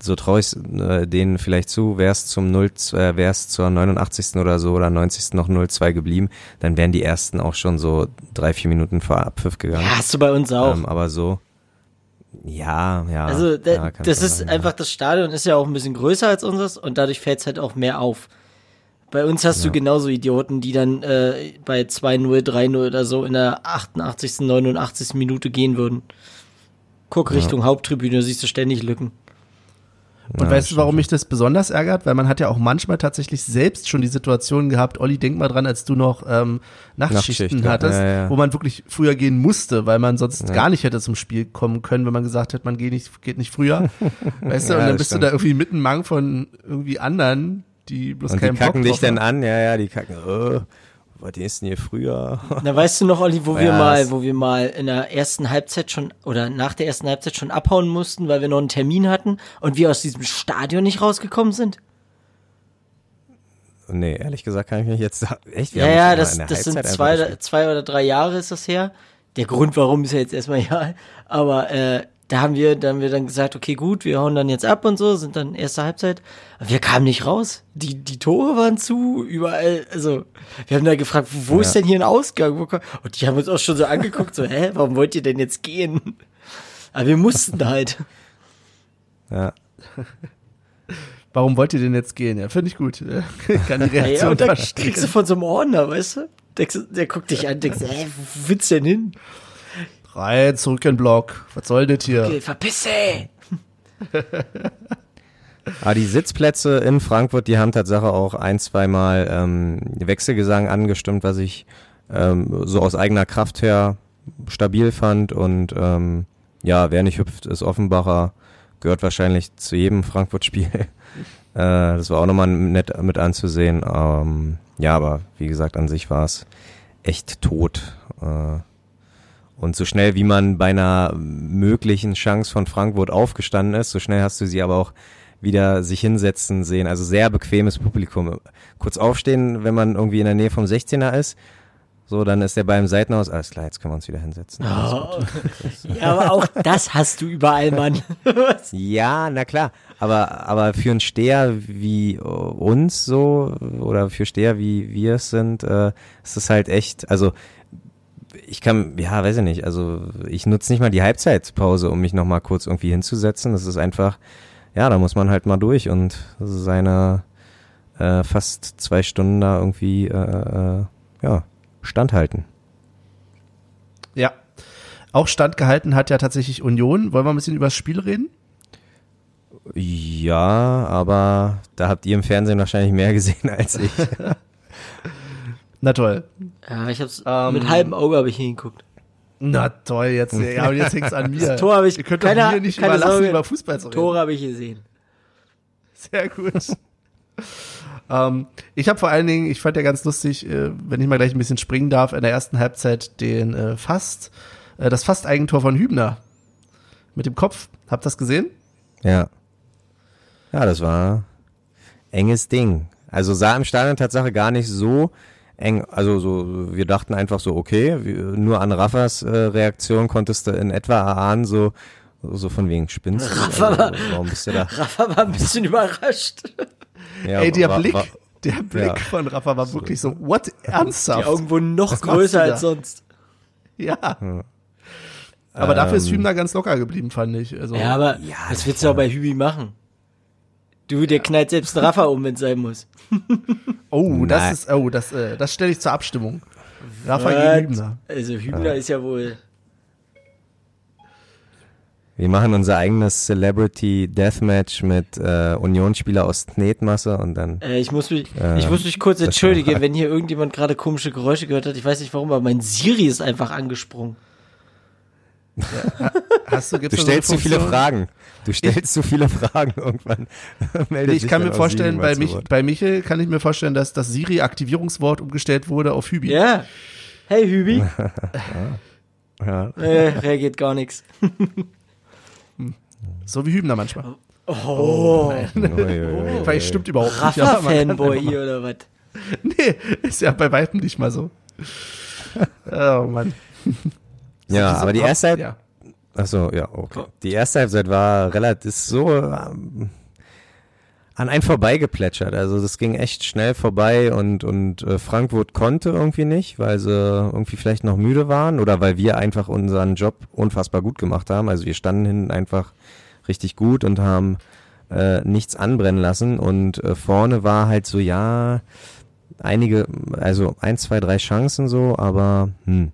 so traue ich äh, denen vielleicht zu, wäre es zum 0, äh, wäre es zur 89. oder so oder 90. noch 0-2 geblieben, dann wären die ersten auch schon so drei, vier Minuten vor Abpfiff gegangen. Ja, hast du bei uns auch. Ähm, aber so, ja, ja. Also da, ja, das ist sein, einfach, das Stadion ist ja auch ein bisschen größer als unseres und dadurch fällt es halt auch mehr auf. Bei uns hast du Ja. genauso Idioten, die dann äh, bei 2-0, 3-0 oder so in der 88., 89. Minute gehen würden. Guck Richtung Haupttribüne, siehst du ständig Lücken. Und Ja, weißt du, warum schon. mich das besonders ärgert? Weil man hat ja auch manchmal tatsächlich selbst schon die Situation gehabt, Olli, denk mal dran, als du noch ähm, Nachtschichten Nachtschicht, hattest, Ja, ja. wo man wirklich früher gehen musste, weil man sonst gar nicht hätte zum Spiel kommen können, wenn man gesagt hätte, man geht nicht, geht nicht früher. weißt du, und dann bist stimmt. du da irgendwie mitten Mang von irgendwie anderen, die bloß Und die keinen Bock kacken dich drauf dann haben. an, ja, ja, die kacken, äh, was ist denn hier früher? Na, weißt du noch, Olli, wo wir Ja, mal, es- wo wir mal in der ersten Halbzeit schon oder nach der ersten Halbzeit schon abhauen mussten, weil wir noch einen Termin hatten und wir aus diesem Stadion nicht rausgekommen sind? nee, ehrlich gesagt kann ich mich jetzt, echt? Ja, ja, das, das sind zwei, zwei oder drei Jahre ist das her. Der Grund, warum, ist ja jetzt erstmal ja. Aber äh, da haben wir, da haben wir dann gesagt, okay, gut, wir hauen dann jetzt ab und so, sind dann erste Halbzeit. Aber wir kamen nicht raus. Die, die Tore waren zu, überall. Also, wir haben da gefragt, wo wo ist Ja. denn hier ein Ausgang? Und die haben uns auch schon so angeguckt, so, hä, warum wollt ihr denn jetzt gehen? Aber wir mussten halt. Ja. Warum wollt ihr denn jetzt gehen? Ja, finde ich gut. Ich Kann die Ja, Reaktion und dann verstehen. kriegst du von so einem Ordner, weißt du? Du- der guckt dich an, denkst, hä, wo willst du denn hin? Rein, zurück in den Block. Was soll das hier? Okay, verpisse! Aber die Sitzplätze in Frankfurt, die haben Tatsache auch ein, zweimal ähm, Wechselgesang angestimmt, was ich ähm, so aus eigener Kraft her stabil fand. Und ähm, ja, wer nicht hüpft, ist Offenbacher. Gehört wahrscheinlich zu jedem Frankfurt-Spiel. äh, das war auch nochmal nett mit anzusehen. Ähm, ja, aber wie gesagt, an sich war es echt tot. Äh, und so schnell, wie man bei einer möglichen Chance von Frankfurt aufgestanden ist, so schnell hast du sie aber auch wieder sich hinsetzen sehen. Also sehr bequemes Publikum. Kurz aufstehen, wenn man irgendwie in der Nähe vom 16er ist. So, dann ist der beim Seitenhaus. Alles klar, jetzt können wir uns wieder hinsetzen. Oh. Ja, aber auch das hast du überall, Mann. Ja, na klar. Aber, aber für einen Steher wie uns so oder für Steher wie wir es sind, äh, ist es halt echt, also ich kann, ja, weiß ich nicht, also ich nutze nicht mal die Halbzeitpause, um mich nochmal kurz irgendwie hinzusetzen. Das ist einfach, ja, da muss man halt mal durch und seine äh, fast zwei Stunden da irgendwie, äh, äh, ja, standhalten. Ja. Auch standgehalten hat ja tatsächlich Union. Wollen wir ein bisschen über das Spiel reden? Ja, aber da habt ihr im Fernsehen wahrscheinlich mehr gesehen als ich. Na toll. Ja, ich hab's Ähm. mit halbem Auge habe ich hingeguckt. Na toll, jetzt, ja, jetzt hängt's an mir. Das Tor habe ich- Ihr könnt doch keine- mir nicht überlassen, Sorge. über Fußball zu reden. Tore habe ich gesehen. Sehr gut. ähm, ich habe vor allen Dingen, ich fand ja ganz lustig, äh, wenn ich mal gleich ein bisschen springen darf, in der ersten Halbzeit den äh, Fast, äh, das Fast-Eigentor von Hübner. Mit dem Kopf. Habt ihr das gesehen? Ja. Ja, das war enges Ding. Also sah im Stadion Tatsache gar nicht so eng. Also so, wir dachten einfach so, okay, wir, nur an Raffas äh, Reaktion konntest du in etwa erahnen, so, so von wegen spinnst du? Also, warum bist du da? Rafa war ein bisschen überrascht. Ja, Ey, der war- Blick, war- der Blick ja. von Rafa war wirklich so, what, ernsthaft? Die Augen wurden noch Was größer da? als sonst. Ja. Aber dafür ist Ähm. Hübner ganz locker geblieben, fand ich. Also, Ja, aber was willst du auch bei Hübi machen? Du, der knallt selbst einen Rafa um, wenn es sein muss. oh, das Nein. ist, oh, das, äh, das stelle ich zur Abstimmung. Rafa gegen Hübner. Also Hübner ist ja wohl. Wir machen unser eigenes Celebrity Deathmatch mit äh, Unionsspieler aus Knetmasse und dann Äh, ich muss mich, Äh, ich muss mich kurz das entschuldigen, wenn hier irgendjemand gerade komische Geräusche gehört hat. Ich weiß nicht warum, aber mein Siri ist einfach angesprungen. Hast du, gibt's Du so stellst zu viele Funktion? Fragen. Du stellst zu viele Fragen irgendwann. meldet ich kann mir vorstellen, bei, mich, bei Michel kann ich mir vorstellen, dass das Siri-Aktivierungswort umgestellt wurde auf Hübi. Ja. Hey Hübi. Ja. äh, reagiert gar nichts. So wie Hübner manchmal. Oh, Uiuiui. Vielleicht stimmt überhaupt nicht. man kann Rafa-Fanboy einfach hier oder was? Nee, ist ja bei weitem nicht mal so. Oh Mann. Ja, aber die erste Halb Ja. Achso, ja, okay. Die erste Halbzeit war relativ so ähm, an einen vorbeigeplätschert. Also das ging echt schnell vorbei und und äh, Frankfurt konnte irgendwie nicht, weil sie irgendwie vielleicht noch müde waren oder weil wir einfach unseren Job unfassbar gut gemacht haben. Also wir standen hinten einfach richtig gut und haben äh, nichts anbrennen lassen und äh, vorne war halt so ja einige, also ein, zwei, drei Chancen so, aber hm,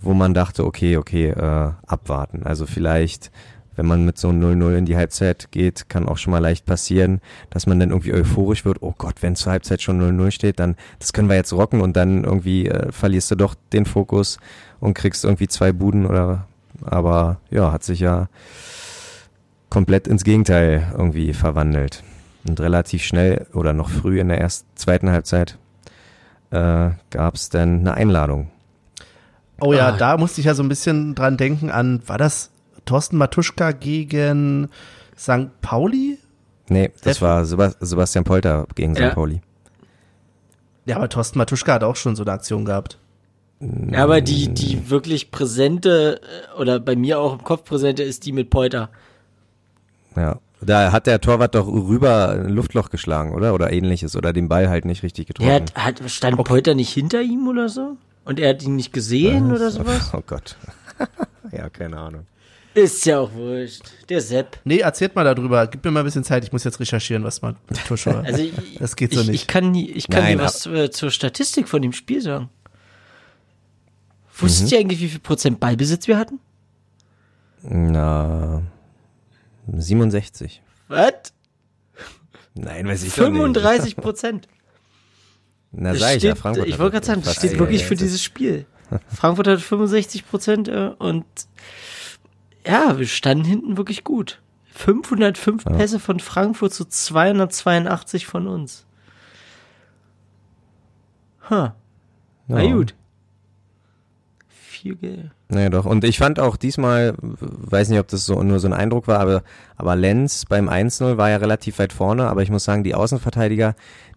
wo man dachte, okay, okay, äh, abwarten. Also vielleicht, wenn man mit so 0-0 in die Halbzeit geht, kann auch schon mal leicht passieren, dass man dann irgendwie euphorisch wird, oh Gott, wenn zur Halbzeit schon 0-0 steht, dann das können wir jetzt rocken und dann irgendwie äh, verlierst du doch den Fokus und kriegst irgendwie zwei Buden oder aber ja, hat sich ja komplett ins Gegenteil irgendwie verwandelt. Und relativ schnell oder noch früh in der ersten, zweiten Halbzeit äh, gab es dann eine Einladung. Oh ja, Ah. da musste ich ja so ein bisschen dran denken an, war das Thorsten Matuschka gegen St. Pauli? Nee, das war Sebas Sebastian Polter gegen Ja. St. Pauli. Ja, aber Thorsten Matuschka hat auch schon so eine Aktion gehabt. Ja, aber die, die wirklich präsente, äh, oder bei mir auch im Kopf präsente, ist die mit Polter. Ja. Da hat der Torwart doch rüber ein Luftloch geschlagen, oder? Oder ähnliches. Oder den Ball halt nicht richtig getroffen. Er hat, hat, stand Polter nicht hinter ihm oder so? Und er hat ihn nicht gesehen oder sowas? Oh Gott. ja, keine Ahnung. Ist ja auch wurscht. Der Sepp. Nee, erzählt mal darüber. Gib mir mal ein bisschen Zeit. Ich muss jetzt recherchieren, was man Matuschka. Also ich, Das geht so ich, nicht. Ich kann, ich kann Nein, dir was äh, zur Statistik von dem Spiel sagen. Wusstet ihr eigentlich, wie viel Prozent Ballbesitz wir hatten? Na, 67. Was? Nein, weiß ich doch nicht. 35 Prozent. Na, Das sag ich ja, steht- Frankfurt. Ich wollte gerade sagen, das steht wirklich für 67. dieses Spiel. Frankfurt hat 65 Prozent äh, und ja, wir standen hinten wirklich gut. 505 Pässe von Frankfurt zu 282 von uns. Ha, na Ja. gut. Viel Geld. Naja, doch. Und ich fand auch diesmal, weiß nicht, ob das so nur so ein Eindruck war, aber, aber Lenz beim 1-0 war ja relativ weit vorne, aber ich muss sagen, die Außenverteidiger,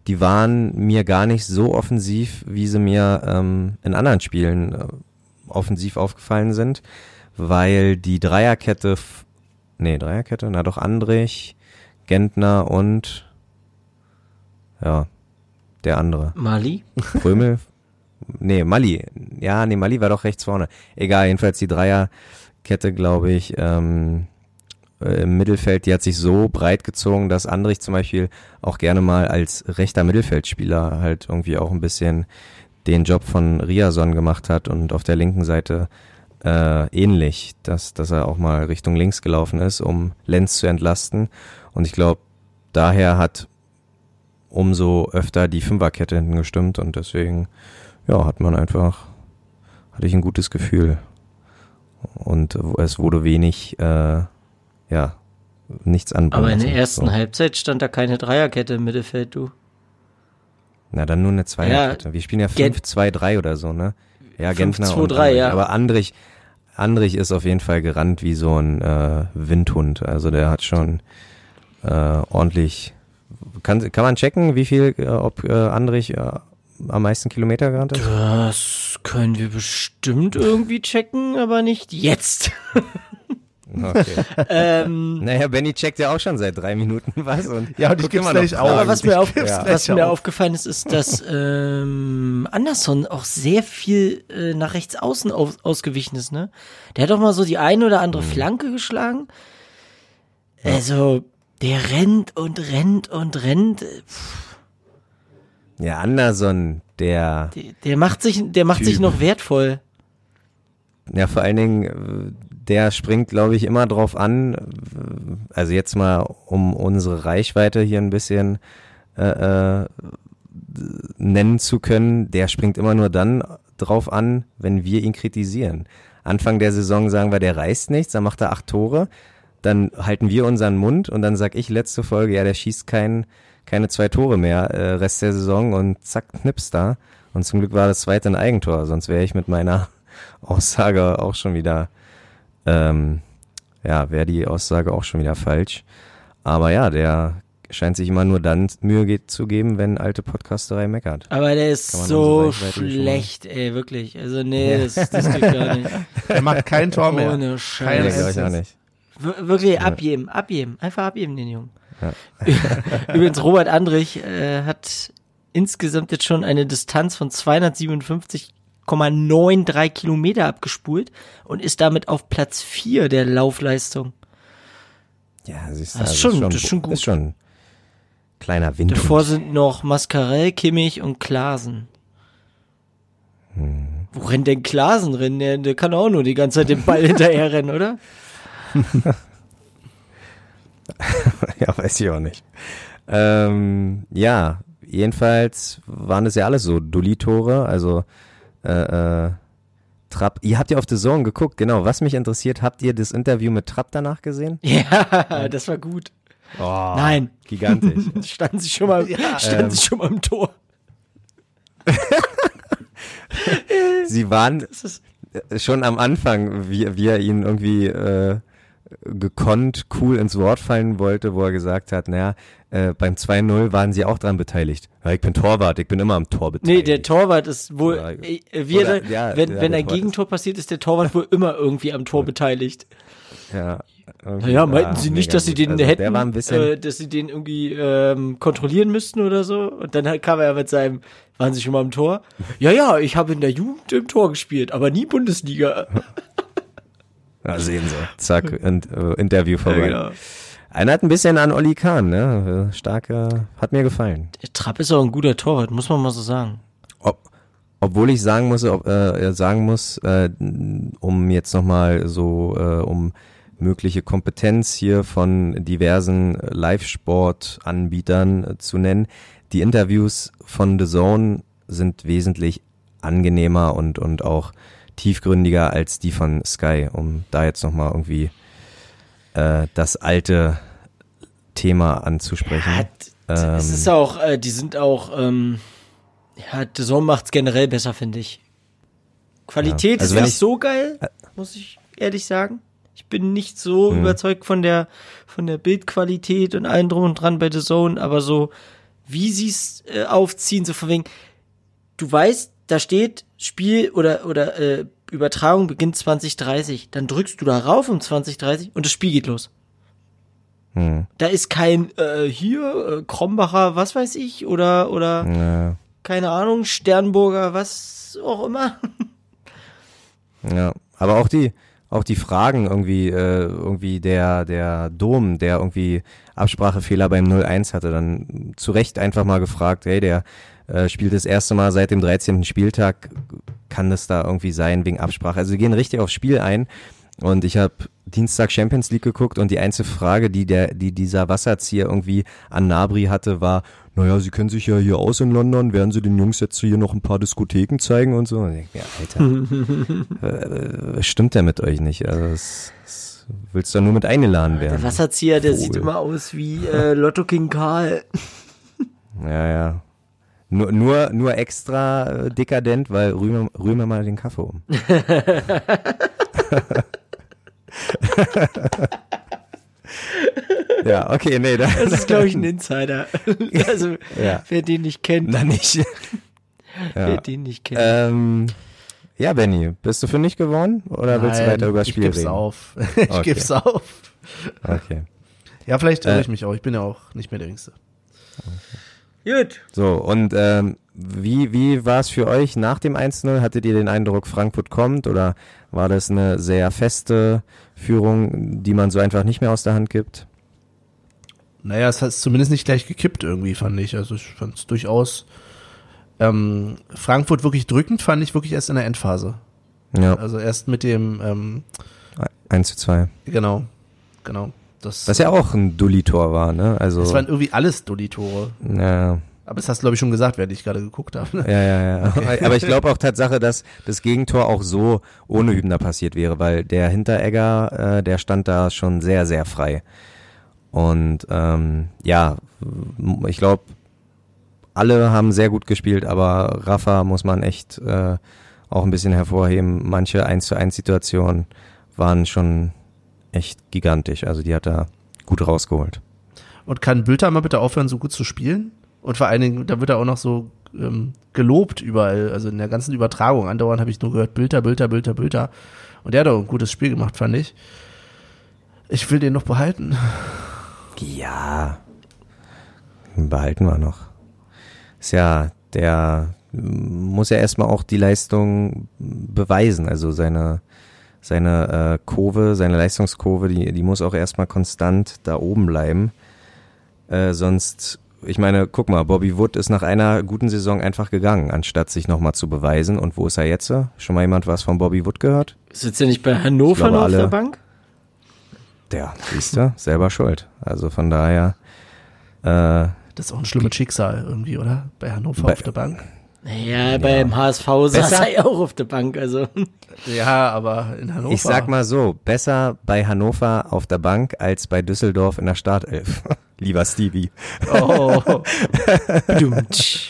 die waren mir gar nicht so offensiv, wie sie mir ähm, in anderen Spielen äh, offensiv aufgefallen sind, weil die Dreierkette, nee, Dreierkette, na doch, Andrich, Gentner und, ja, der andere. Mali? Prömel? Nee, Mali. Ja, nee, Mali war doch rechts vorne. Egal, jedenfalls die Dreierkette, glaube ich, ähm, äh, im Mittelfeld, die hat sich so breit gezogen, dass Andrich zum Beispiel auch gerne mal als rechter Mittelfeldspieler halt irgendwie auch ein bisschen den Job von Riason gemacht hat und auf der linken Seite äh, ähnlich, dass, dass er auch mal Richtung links gelaufen ist, um Lenz zu entlasten. Und ich glaube, daher hat umso öfter die Fünferkette hinten gestimmt und deswegen, ja, hat man einfach, hatte ich ein gutes Gefühl. Und es wurde wenig, äh, ja, nichts an. Aber in der ersten Halbzeit stand da keine Dreierkette im Mittelfeld, du. Na, dann nur eine Zweierkette. Wir spielen ja Gen- 5-2-3 oder so, ne? Ja, 5-2-3, Gentner und Andrich. ja. Aber Andrich, Andrich ist auf jeden Fall gerannt wie so ein äh, Windhund. Also der hat schon äh, ordentlich. Kann, kann man checken, wie viel, äh, ob äh, Andrich äh, am meisten Kilometer gerannt ist? Das können wir bestimmt irgendwie checken, aber nicht jetzt. Okay. ähm, naja, Benny checkt ja auch schon seit drei Minuten was. Und Ja, und ich noch gleich auch. aber was mir, auf, Ja. was mir Ja. aufgefallen ist, ist, dass ähm, Anderson auch sehr viel äh, nach rechts außen auf, ausgewichen ist. Ne? Der hat doch mal so die eine oder Mhm. andere Flanke geschlagen. Also, der rennt und rennt und rennt. Ja, Anderson, der, Der, der macht sich, der macht sich Typ. noch wertvoll. ja vor allen Dingen, äh, der springt, glaube ich, immer drauf an, äh, also jetzt mal, um unsere Reichweite hier ein bisschen äh, äh, nennen zu können, der springt immer nur dann drauf an, wenn wir ihn kritisieren. Anfang der Saison sagen wir, der reißt nichts, dann macht er acht Tore, dann halten wir unseren Mund und dann sag ich letzte Folge, ja, der schießt kein, keine zwei Tore mehr, äh, Rest der Saison und zack, knips da. Und zum Glück war das zweite ein Eigentor, sonst wäre ich mit meiner Aussage auch schon wieder, ähm, ja, wäre die Aussage auch schon wieder falsch. Aber ja, der scheint sich immer nur dann Mühe ge- zu geben, wenn alte Podcasterei meckert. Aber der ist so schlecht, ey, wirklich. Also, nee, das, das geht gar nicht. Er macht kein Tor mehr. Ohne Kein Scheiß. Nee, einziges. glaube ich auch nicht. Wir- Wirklich abgeben, abgeben, einfach abgeben den Jungen. Übrigens, Robert Andrich äh, hat insgesamt jetzt schon eine Distanz von 257,93 Kilometer abgespult und ist damit auf Platz 4 der Laufleistung. Ja, siehst du, Das ist also schon- das ist schon gut. Ist schon ein kleiner Wind. Davor sind noch Mascarell, Kimmich und Klaasen. Hm. Wo rennt denn Klaasen drin? Der, der kann auch nur die ganze Zeit den Ball hinterher rennen, oder? ja, weiß ich auch nicht. Ähm, ja, jedenfalls waren das ja alles so Dulli-Tore, also äh, äh, Trapp. Ihr habt ja auf The Zone geguckt, genau. Was mich interessiert, habt ihr das Interview mit Trapp danach gesehen? Ja, das war gut. Oh, Nein, Gigantisch. standen sie schon mal, standen Ähm. sie schon mal im Tor. Sie waren schon am Anfang, wie, wie er ihn irgendwie äh, gekonnt cool ins Wort fallen wollte, wo er gesagt hat, naja, äh, beim 2-0 waren sie auch dran beteiligt. Ja, ich bin Torwart, ich bin immer am Tor beteiligt. Nee, der Torwart ist wohl, Oder- äh, wie er, oder- ja, wenn, ja, wenn ein Gegentor passiert, ist der Torwart wohl immer irgendwie am Tor beteiligt. Ja, Naja, meinten sie nicht, dass sie den also, hätten, äh, dass sie den irgendwie ähm, kontrollieren müssten oder so. Und dann kam er mit seinem, waren sie schon mal am Tor? Ja, ja, ich habe in der Jugend im Tor gespielt, aber nie Bundesliga. ja, sehen Sie. Zack, in, äh, Interview vorbei. genau. Einer hat ein bisschen an Olli Kahn, ne? Starker, hat mir gefallen. Der Trapp ist auch ein guter Torwart, muss man mal so sagen. Ob, obwohl ich sagen muss, ob, äh, sagen muss, äh, um jetzt nochmal so, äh, um mögliche Kompetenz hier von diversen Live-Sport-Anbietern äh, zu nennen, die Interviews von The Zone sind wesentlich angenehmer und, und auch tiefgründiger als die von Sky, um da jetzt nochmal irgendwie äh, das alte Thema anzusprechen. Hat, es ist auch, äh, die sind auch, ähm, ja, The Zone macht's generell besser, finde ich. Qualität Ja, also ist nicht ich- so geil, muss ich ehrlich sagen. Ich bin nicht so Hm. überzeugt von der, von der Bildqualität und allem drum und dran bei The Zone, aber so, wie sie es äh, aufziehen, so von wegen, du weißt, da steht Spiel oder, oder äh, Übertragung beginnt 2030, dann drückst du da rauf um 2030 und das Spiel geht los. Hm. Da ist kein äh, hier äh, Krombacher, was weiß ich, oder oder Ja. keine Ahnung, Sternburger, was auch immer. Ja, aber auch die, auch die Fragen irgendwie, äh, irgendwie der, der Dom, der irgendwie Absprachefehler beim 0-1 hatte, dann zu Recht einfach mal gefragt, hey, der äh, spielt das erste Mal seit dem 13. Spieltag, kann das da irgendwie sein wegen Absprache? Also sie gehen richtig aufs Spiel ein und ich habe Dienstag Champions League geguckt und die einzige Frage, die der, die dieser Wasserzieher irgendwie an Nabri hatte, war, naja, Sie kennen sich ja hier aus in London, werden Sie den Jungs jetzt hier noch ein paar Diskotheken zeigen und so? Und ich denk mir, Alter, was stimmt der mit euch nicht? Also das, das willst du ja nur mit eingeladen werden. Der Wasserzieher, der Vogel. sieht immer aus wie äh, Lotto King Karl. Ja, ja. Nur, nur, nur extra äh, dekadent, weil rühmen, rühmen wir mal den Kaffee um. ja, okay, nee, da, Das ist, glaube ich, ein Insider. also, Ja. wer den nicht kennt, na nicht. wer den nicht kennt. Ähm, ja, Benny, bist du für nicht geworden oder willst du Nein, weiter über das ich Spiel geb's reden? auf. ich Okay. geb's auf. Okay. Ja, vielleicht irre Äh. ich mich auch. Ich bin ja auch nicht mehr der Jüngste. Gut. So, und ähm, wie, wie war es für euch nach dem 1-0? Hattet ihr den Eindruck, Frankfurt kommt oder war das eine sehr feste Führung, die man so einfach nicht mehr aus der Hand gibt? Naja, es hat zumindest nicht gleich gekippt irgendwie, fand ich. Also ich fand es durchaus ähm, Frankfurt wirklich drückend, fand ich wirklich erst in der Endphase. Ja, Also erst mit dem, ähm, 1 zu 2. genau, genau. Das, Was ja auch ein Dulli-Tor war, ne? Also, das waren irgendwie alles Dulli-Tore. ja, Aber das hast du, glaube ich, schon gesagt, während ich gerade geguckt habe. ja, ja, ja. Aber ich glaube auch Tatsache, dass das Gegentor auch so ohne Hübner passiert wäre, weil der Hinteregger, äh, der stand da schon sehr, sehr frei. Und ähm, ja, ich glaube, alle haben sehr gut gespielt, aber Rafa muss man echt äh, auch ein bisschen hervorheben. Manche 1 zu 1 Situationen waren schon echt gigantisch. Also die hat er gut rausgeholt. Und kann Bülter mal bitte aufhören, so gut zu spielen? Und vor allen Dingen, da wird er auch noch so ähm, gelobt überall, also in der ganzen Übertragung. Andauernd habe ich nur gehört, Bülter, Bülter, Bülter, Bülter. Und der hat auch ein gutes Spiel gemacht, fand ich. Ich will den noch behalten. Ja, behalten wir noch. Ist ja, der muss ja erstmal auch die Leistung beweisen, also seine seine äh, Kurve, seine Leistungskurve, die, die muss auch erstmal konstant da oben bleiben. Äh, sonst, ich meine, guck mal, Bobby Wood ist nach einer guten Saison einfach gegangen, anstatt sich nochmal zu beweisen. Und wo ist er jetzt? Schon mal jemand was von Bobby Wood gehört? Sitzt er nicht bei Hannover glaube, noch auf der Bank? Der, siehst du, selber schuld. Also von daher, äh, Das ist auch ein schlimmes Schicksal irgendwie, oder? Bei Hannover Bei- auf der Bank. Naja, beim HSV saß Besser? er ja auch auf der Bank, also. Ja, aber in Hannover. Ich sag mal so, besser bei Hannover auf der Bank als bei Düsseldorf in der Startelf. Lieber Stevie. Oh, Dumtsch.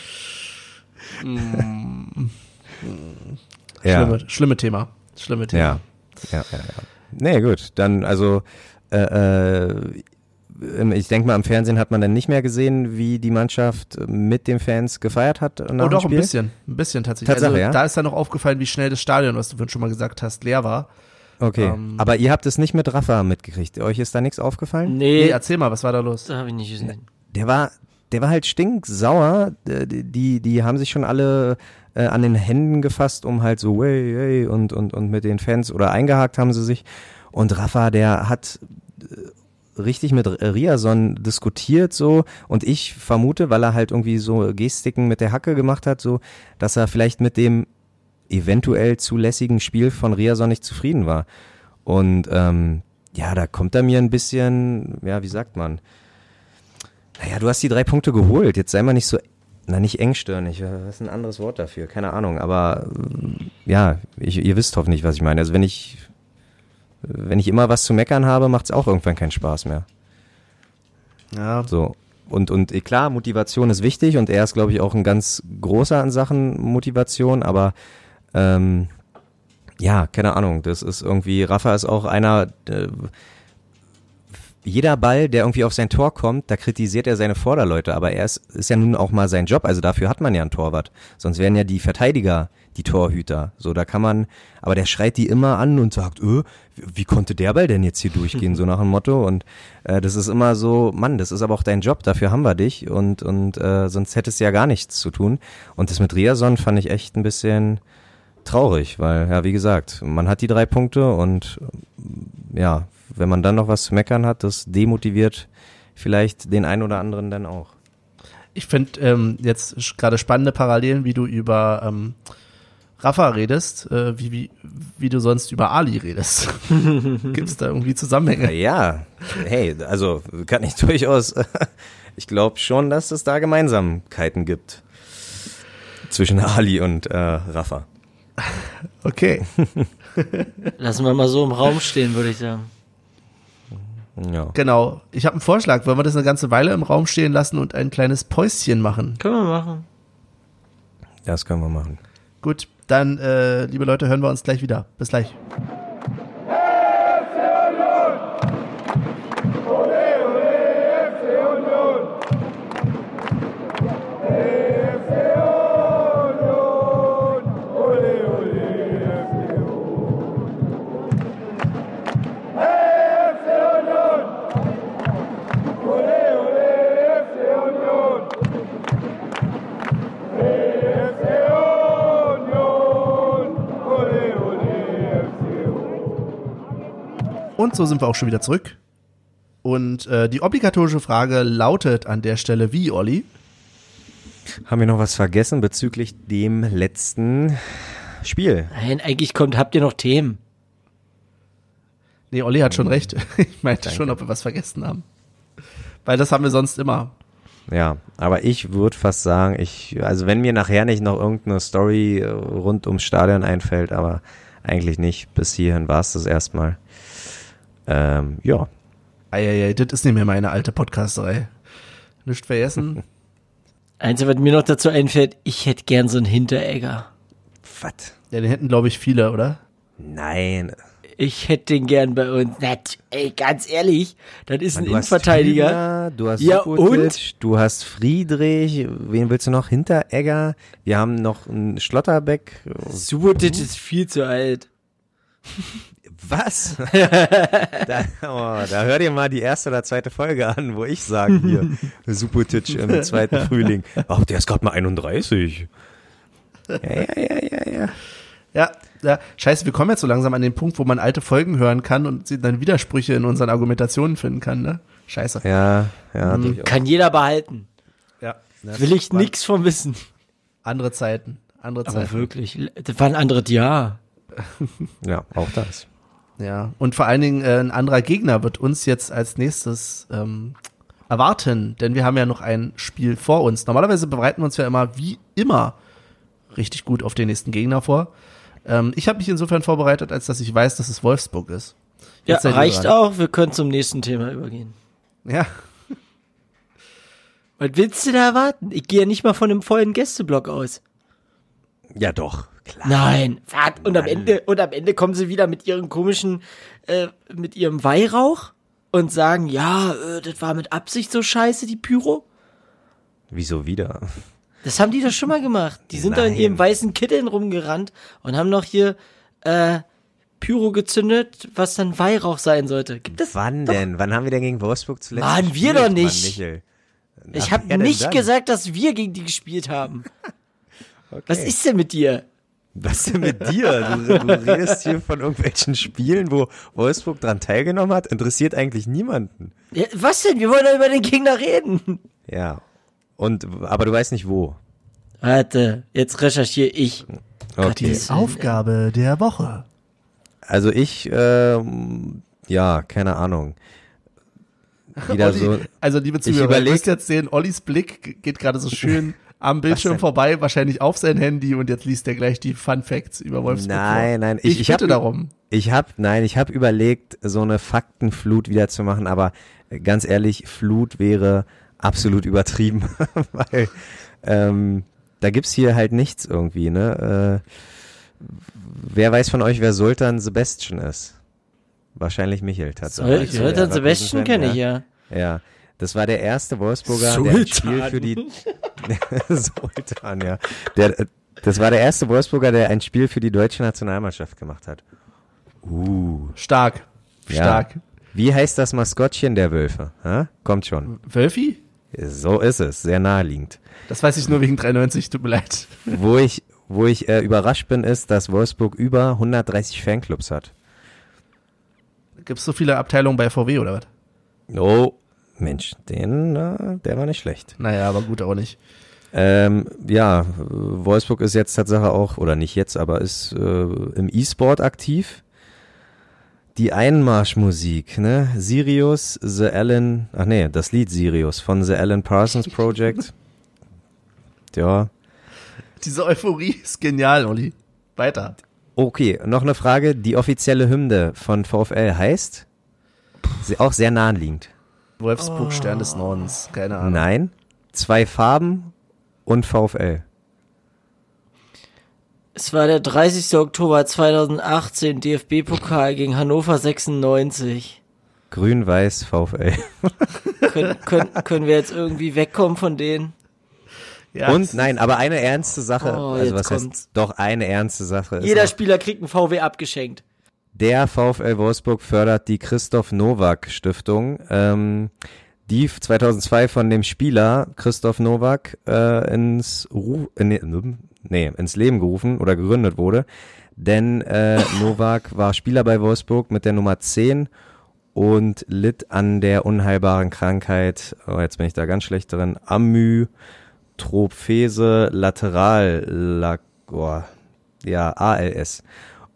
ja. Schlimme, schlimme Thema. Schlimme Thema. Ja, ja, ja, ja. Nee, gut, dann also äh, äh, ich denke mal, am Fernsehen hat man dann nicht mehr gesehen, wie die Mannschaft mit den Fans gefeiert hat nach Oh, dem doch, ein Spiel. bisschen. Ein bisschen tatsächlich. Tatsache, also, ja? da ist dann noch aufgefallen, wie schnell das Stadion, was du vorhin schon mal gesagt hast, leer war. Okay, Ähm, aber ihr habt es nicht mit Rafa mitgekriegt. Euch ist da nichts aufgefallen? Nee, Nee, erzähl mal, was war da los? das habe ich nicht gesehen. Der war, der war halt stinksauer. Äh, Die, die haben sich schon alle äh, an den Händen gefasst, um halt so, wey, wey, und, und, und mit den Fans oder eingehakt haben sie sich. Und Rafa, der hat richtig mit Riason diskutiert so und ich vermute, weil er halt irgendwie so Gestiken mit der Hacke gemacht hat, so, dass er vielleicht mit dem eventuell zulässigen Spiel von Riason nicht zufrieden war. Und ähm, ja, da kommt er mir ein bisschen, ja, wie sagt man? Naja, du hast die drei Punkte geholt. Jetzt sei mal nicht so, na nicht engstirnig. Was ist ein anderes Wort dafür? Keine Ahnung. Aber ähm, ja, ich, ihr wisst hoffentlich, was ich meine. Also wenn ich, wenn ich immer was zu meckern habe, macht es auch irgendwann keinen Spaß mehr. Ja, So. Und, und eh, klar, Motivation ist wichtig und er ist, glaube ich, auch ein ganz großer an Sachen Motivation, aber ähm, ja, keine Ahnung, das ist irgendwie, Rafa ist auch einer, äh, jeder Ball, der irgendwie auf sein Tor kommt, da kritisiert er seine Vorderleute, aber er ist, ist ja nun auch mal sein Job, also dafür hat man ja einen Torwart. Sonst wären ja die Verteidiger die Torhüter. So, da kann man, aber der schreit die immer an und sagt, öh, wie konnte der Ball denn jetzt hier durchgehen, so nach dem Motto. Und äh, das ist immer so, Mann, das ist aber auch dein Job, dafür haben wir dich und, und äh, sonst hättest du ja gar nichts zu tun. Und das mit Riason fand ich echt ein bisschen traurig, weil, ja, wie gesagt, man hat die drei Punkte und ja, wenn man dann noch was zu meckern hat, das demotiviert vielleicht den einen oder anderen dann auch. ich finde ähm, jetzt gerade spannende Parallelen, wie du über ähm, Rafa redest, äh, wie, wie, wie du sonst über Ali redest. Gibt es da irgendwie Zusammenhänge? Ja, hey, also kann ich durchaus, ich glaube schon, dass es da Gemeinsamkeiten gibt zwischen Ali und äh, Rafa. Okay. Lassen wir mal so im Raum stehen, würde ich sagen. Ja. Genau. Ich habe einen Vorschlag. Wollen wir das eine ganze Weile im Raum stehen lassen und ein kleines Päuschen machen? Können wir machen. Das können wir machen. Gut, dann, äh, liebe Leute, hören wir uns gleich wieder. Bis gleich. Und so sind wir auch schon wieder zurück. Und äh, die obligatorische Frage lautet an der Stelle wie, Olli? Haben wir noch was vergessen bezüglich dem letzten Spiel? Nein, eigentlich kommt, habt ihr noch Themen? Nee, Olli hat schon recht. Ich meinte schon, ob wir was vergessen haben. Weil das haben wir sonst immer. Ja, aber ich würde fast sagen, ich, also wenn mir nachher nicht noch irgendeine Story äh, rund ums Stadion einfällt, aber eigentlich nicht. Bis hierhin war es das erstmal. Ähm, ja, Eieiei, das ist nicht mehr meine alte Podcasterei. Nicht vergessen. Einzige, was mir noch dazu einfällt, ich hätte gern so einen Hinteregger. was? Ja, den hätten, glaube ich, viele, oder? Nein. Ich hätte den gern bei uns. Na, t- ey, ganz ehrlich, das ist ein Du hast Innenverteidiger. Hübner, du hast Ja, Subotic, du hast Friedrich, wen willst du noch? Hinteregger, wir haben noch einen Schlotterbeck. Subotic ist viel zu alt. Was? da, oh, da hör dir mal die erste oder zweite Folge an, wo ich sage hier, Subotic im zweiten Frühling. Ach, der ist gerade mal 31. Ja, ja, ja, ja, ja. Ja, ja, scheiße, wir kommen jetzt so langsam an den Punkt, wo man alte Folgen hören kann und sie dann Widersprüche in unseren Argumentationen finden kann, ne? Scheiße. Ja, ja, Mhm. Kann jeder behalten. Ja. das Will ich nix von wissen. Andere Zeiten. Andere Aber Zeiten. wirklich, das war ein anderes Jahr. Ja, auch das. Ja. Und vor allen Dingen äh, ein anderer Gegner wird uns jetzt als nächstes ähm, erwarten, denn wir haben ja noch ein Spiel vor uns. Normalerweise bereiten wir uns ja immer wie immer richtig gut auf den nächsten Gegner vor. Ähm, ich habe mich insofern vorbereitet, als dass ich weiß, dass es Wolfsburg ist. Ja, Jetzt ihr reicht auch. Wir können zum nächsten Thema übergehen. Ja, Was willst du da erwarten? Ich gehe ja nicht mal von einem vollen Gästeblock aus. Ja, doch. Klar. Nein, und am Mann. Ende, und am Ende kommen sie wieder mit ihren komischen, äh, mit ihrem Weihrauch und sagen, ja, äh, das war mit Absicht so scheiße, die Pyro. Wieso wieder? Das haben die doch schon mal gemacht. Die sind doch in ihren weißen Kitteln rumgerannt und haben noch hier, äh, Pyro gezündet, was dann Weihrauch sein sollte. Gibt es? Wann doch. denn? Wann haben wir denn gegen Wolfsburg zuletzt Mann, wir doch Mann, nicht. Michel? Ich habe nicht dann? gesagt, dass wir gegen die gespielt haben. Was ist denn mit dir? Was denn mit dir? Du, du redest hier von irgendwelchen Spielen, wo Wolfsburg dran teilgenommen hat. Interessiert eigentlich niemanden. Ja, was denn? Wir wollen doch über den Gegner reden. Ja. Und, aber du weißt nicht wo. Warte, jetzt recherchiere ich. Okay. Die Aufgabe der Woche. Also ich, ähm, ja, keine Ahnung. Wieder Olli, so. also liebe Zuhörer, ihr überleg- müsst jetzt sehen, Ollis Blick geht gerade so schön am Bildschirm vorbei, wahrscheinlich auf sein Handy und jetzt liest er gleich die Fun Facts über Wolfsburg Nein, nein, Ich, ich, ich bitte hab, darum. Ich habe, nein, ich habe überlegt, so eine Faktenflut wieder zu machen, aber ganz ehrlich, Flut wäre absolut übertrieben, weil ähm, da gibt's hier halt nichts irgendwie, ne? Äh, wer weiß von euch, wer Sultan Sebastian ist? Wahrscheinlich Michel tatsächlich. Sultan Sebastian kenne ich ja. Ja, das war der erste Wolfsburger, der ein Spiel Sultan. für die Sultan, ja. Der, das war der erste Wolfsburger, der ein Spiel für die deutsche Nationalmannschaft gemacht hat. Uh, Stark. ja. Stark. Wie heißt das Maskottchen der Wölfe? Hä? Kommt schon. Wölfi? So ist es, sehr naheliegend. Das weiß ich nur wegen 93, tut mir leid. Wo ich, wo ich äh, überrascht bin, ist, dass Wolfsburg über 130 Fanclubs hat. Gibt's so viele Abteilungen bei VW oder was? Oh, Mensch, den, äh, der war nicht schlecht. Naja, aber gut auch nicht. Ähm, ja, Wolfsburg ist jetzt Tatsache auch, oder nicht jetzt, aber ist äh, im E-Sport aktiv. Die Einmarschmusik, ne? Sirius, The Alan, ach nee, das Lied Sirius von The Alan Parsons Project. ja. Diese Euphorie ist genial, Olli. Weiter. Okay, noch eine Frage. Die offizielle Hymne von VfL heißt? Auch sehr naheliegend. Wolfsburg, Stern des Nordens. Keine Ahnung. Nein. Zwei Farben und VfL. Es war der 30. Oktober 2018, DFB-Pokal gegen Hannover 96. Grün-Weiß VfL. Können, können, können wir jetzt irgendwie wegkommen von denen? Ja, Und nein, aber eine ernste Sache, Oh, also jetzt was kommt's. heißt doch eine ernste Sache ist Jeder Spieler kriegt einen VW abgeschenkt. Der VfL Wolfsburg fördert die Christoph Nowak Stiftung, ähm, die 2002 von dem Spieler Christoph Nowak äh, ins Ru in, nee, ins Leben gerufen oder gegründet wurde, denn äh, Nowak war Spieler bei Wolfsburg mit der Nummer 10 und litt an der unheilbaren Krankheit, oh, jetzt bin ich da ganz schlecht drin, Amytrophese lateral, oh, ja, ALS.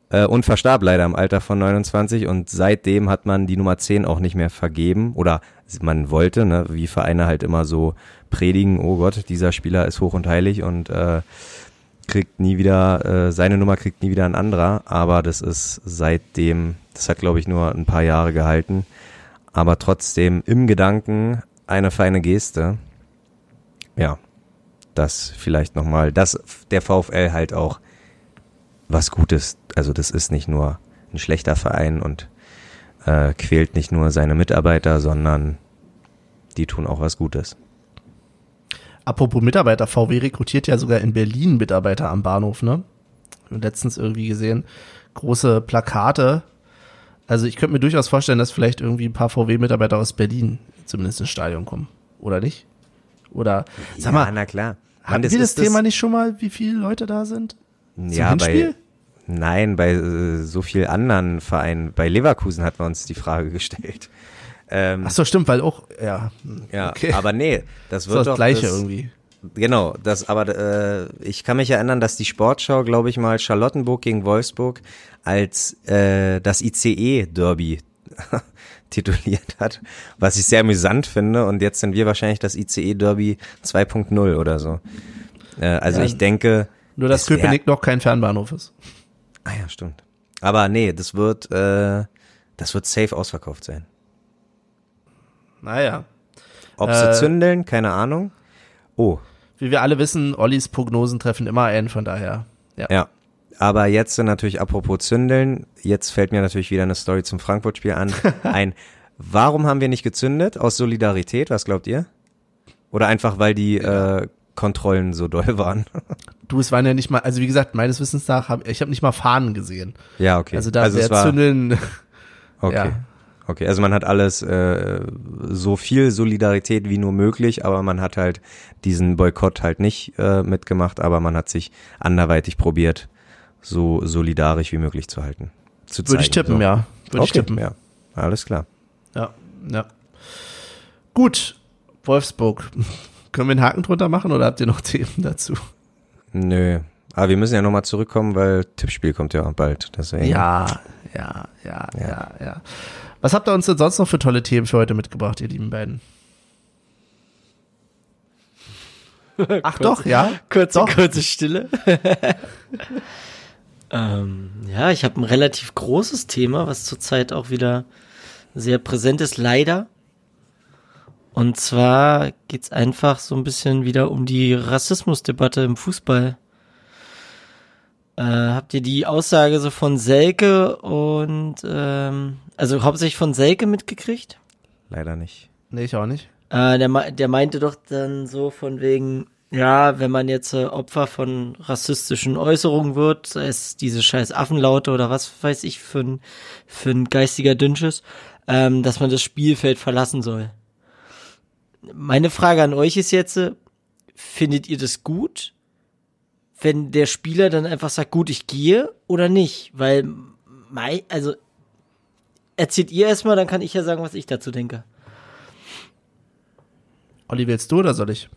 Äh, und verstarb leider im Alter von 29 und seitdem hat man die Nummer 10 auch nicht mehr vergeben. Oder man wollte, ne, wie Vereine halt immer so predigen, oh Gott, dieser Spieler ist hoch und heilig und äh, kriegt nie wieder, äh, seine Nummer kriegt nie wieder ein anderer, aber das ist seitdem, das hat glaube ich nur ein paar Jahre gehalten, aber trotzdem im Gedanken eine feine Geste. Ja, das vielleicht nochmal, dass der VfL halt auch was Gutes, also das ist nicht nur ein schlechter Verein und äh, quält nicht nur seine Mitarbeiter, sondern die tun auch was Gutes. Apropos Mitarbeiter, VW rekrutiert ja sogar in Berlin Mitarbeiter am Bahnhof, ne? Letztens irgendwie gesehen, große Plakate. Also ich könnte mir durchaus vorstellen, dass vielleicht irgendwie ein paar VW-Mitarbeiter aus Berlin zumindest ins Stadion kommen. Oder nicht? Oder, sag mal, na klar. hatten wir das, Thema nicht schon mal, wie viele Leute da sind? Ja, Hinspiel? bei, nein, bei äh, so viel anderen Vereinen. Bei Leverkusen hat man uns die Frage gestellt. Ähm, Ach so, stimmt, weil auch, ja. ja, okay. aber nee, das wird das doch Gleiche das, irgendwie. Genau, das, aber äh, ich kann mich erinnern, dass die Sportschau, glaube ich mal, Charlottenburg gegen Wolfsburg als äh, das ICE-Derby tituliert hat, was ich sehr amüsant finde. Und jetzt sind wir wahrscheinlich das ICE-Derby 2.0 oder so. Äh, also Ja. ich denke. Nur, dass Köpenick noch kein Fernbahnhof ist. Ah ja, stimmt. Aber nee, das wird, äh, das wird safe ausverkauft sein. Naja. Ob Äh, sie zündeln, keine Ahnung. Oh, Wie wir alle wissen, Ollis Prognosen treffen immer ein, von daher Ja. Aber jetzt sind natürlich apropos Zündeln, jetzt fällt mir natürlich wieder eine Story zum Frankfurt-Spiel an. Ein, warum haben wir nicht gezündet? Aus Solidarität, was glaubt ihr? Oder einfach, weil die äh, Kontrollen so doll waren? Du, es waren ja nicht mal, also wie gesagt, meines Wissens nach, hab, ich habe nicht mal Fahnen gesehen. ja, okay. Also da es wäre Zündeln, Okay. ja. Okay, also man hat alles äh, so viel Solidarität wie nur möglich, aber man hat halt diesen Boykott halt nicht äh, mitgemacht, aber man hat sich anderweitig probiert, so solidarisch wie möglich zu halten. Zu würde ich tippen, so. ja. Würde ich okay, tippen. ja. Alles klar. Ja, ja. Gut, Wolfsburg. Können wir einen Haken drunter machen oder habt ihr noch Themen dazu? Nö. Aber wir müssen ja nochmal zurückkommen, weil Tippspiel kommt ja bald. Deswegen. Ja, ja, ja, ja, ja. Was habt ihr uns denn sonst noch für tolle Themen für heute mitgebracht, ihr lieben beiden? Ach doch, ja? Kurze, Doch. kurze Stille. ähm, ja, ich habe ein relativ großes Thema, was zurzeit auch wieder sehr präsent ist, leider. Und zwar geht's einfach so ein bisschen wieder um die Rassismusdebatte im Fußball. Äh, habt ihr die Aussage so von Selke und ähm, also hauptsächlich von Selke mitgekriegt? Leider nicht. Nee, ich auch nicht. Äh, der, der meinte doch dann so von wegen, ja, wenn man jetzt äh, Opfer von rassistischen Äußerungen wird, sei es diese scheiß Affenlaute oder was weiß ich für ein, für ein geistiger Dünnschiss, ähm, dass man das Spielfeld verlassen soll. Meine Frage an euch ist jetzt, äh, findet ihr das gut, wenn der Spieler dann einfach sagt, gut, ich gehe oder nicht? Weil, also, erzählt ihr erstmal, dann kann ich ja sagen, was ich dazu denke. Olli, willst du oder soll ich?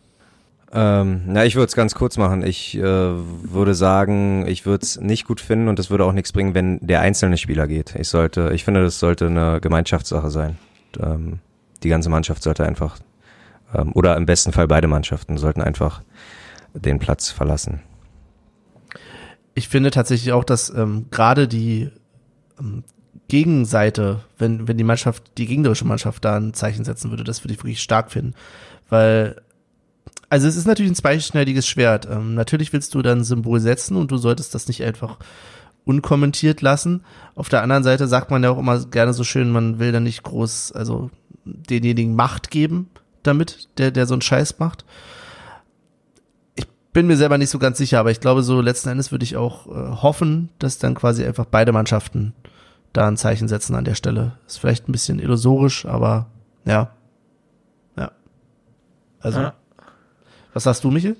Ähm, na, ich würde es ganz kurz machen. Ich äh, würde sagen, ich würde es nicht gut finden und es würde auch nichts bringen, wenn der einzelne Spieler geht. Ich sollte, ich finde, das sollte eine Gemeinschaftssache sein. Ähm, die ganze Mannschaft sollte einfach, ähm, oder im besten Fall beide Mannschaften sollten einfach den Platz verlassen. Ich finde tatsächlich auch, dass ähm, gerade die ähm, Gegenseite, wenn, wenn die Mannschaft, die gegnerische Mannschaft da ein Zeichen setzen würde, das würde ich wirklich stark finden. Weil, also es ist natürlich ein zweischneidiges Schwert. Ähm, natürlich willst du dann ein Symbol setzen und du solltest das nicht einfach unkommentiert lassen. Auf der anderen Seite sagt man ja auch immer gerne so schön, man will dann nicht groß, also denjenigen Macht geben damit, der, der so einen Scheiß macht bin mir selber nicht so ganz sicher, aber ich glaube, so letzten Endes würde ich auch äh, hoffen, dass dann quasi einfach beide Mannschaften da ein Zeichen setzen an der Stelle. Ist vielleicht ein bisschen illusorisch, aber ja. Ja. Also, Ja. was sagst du, Michel?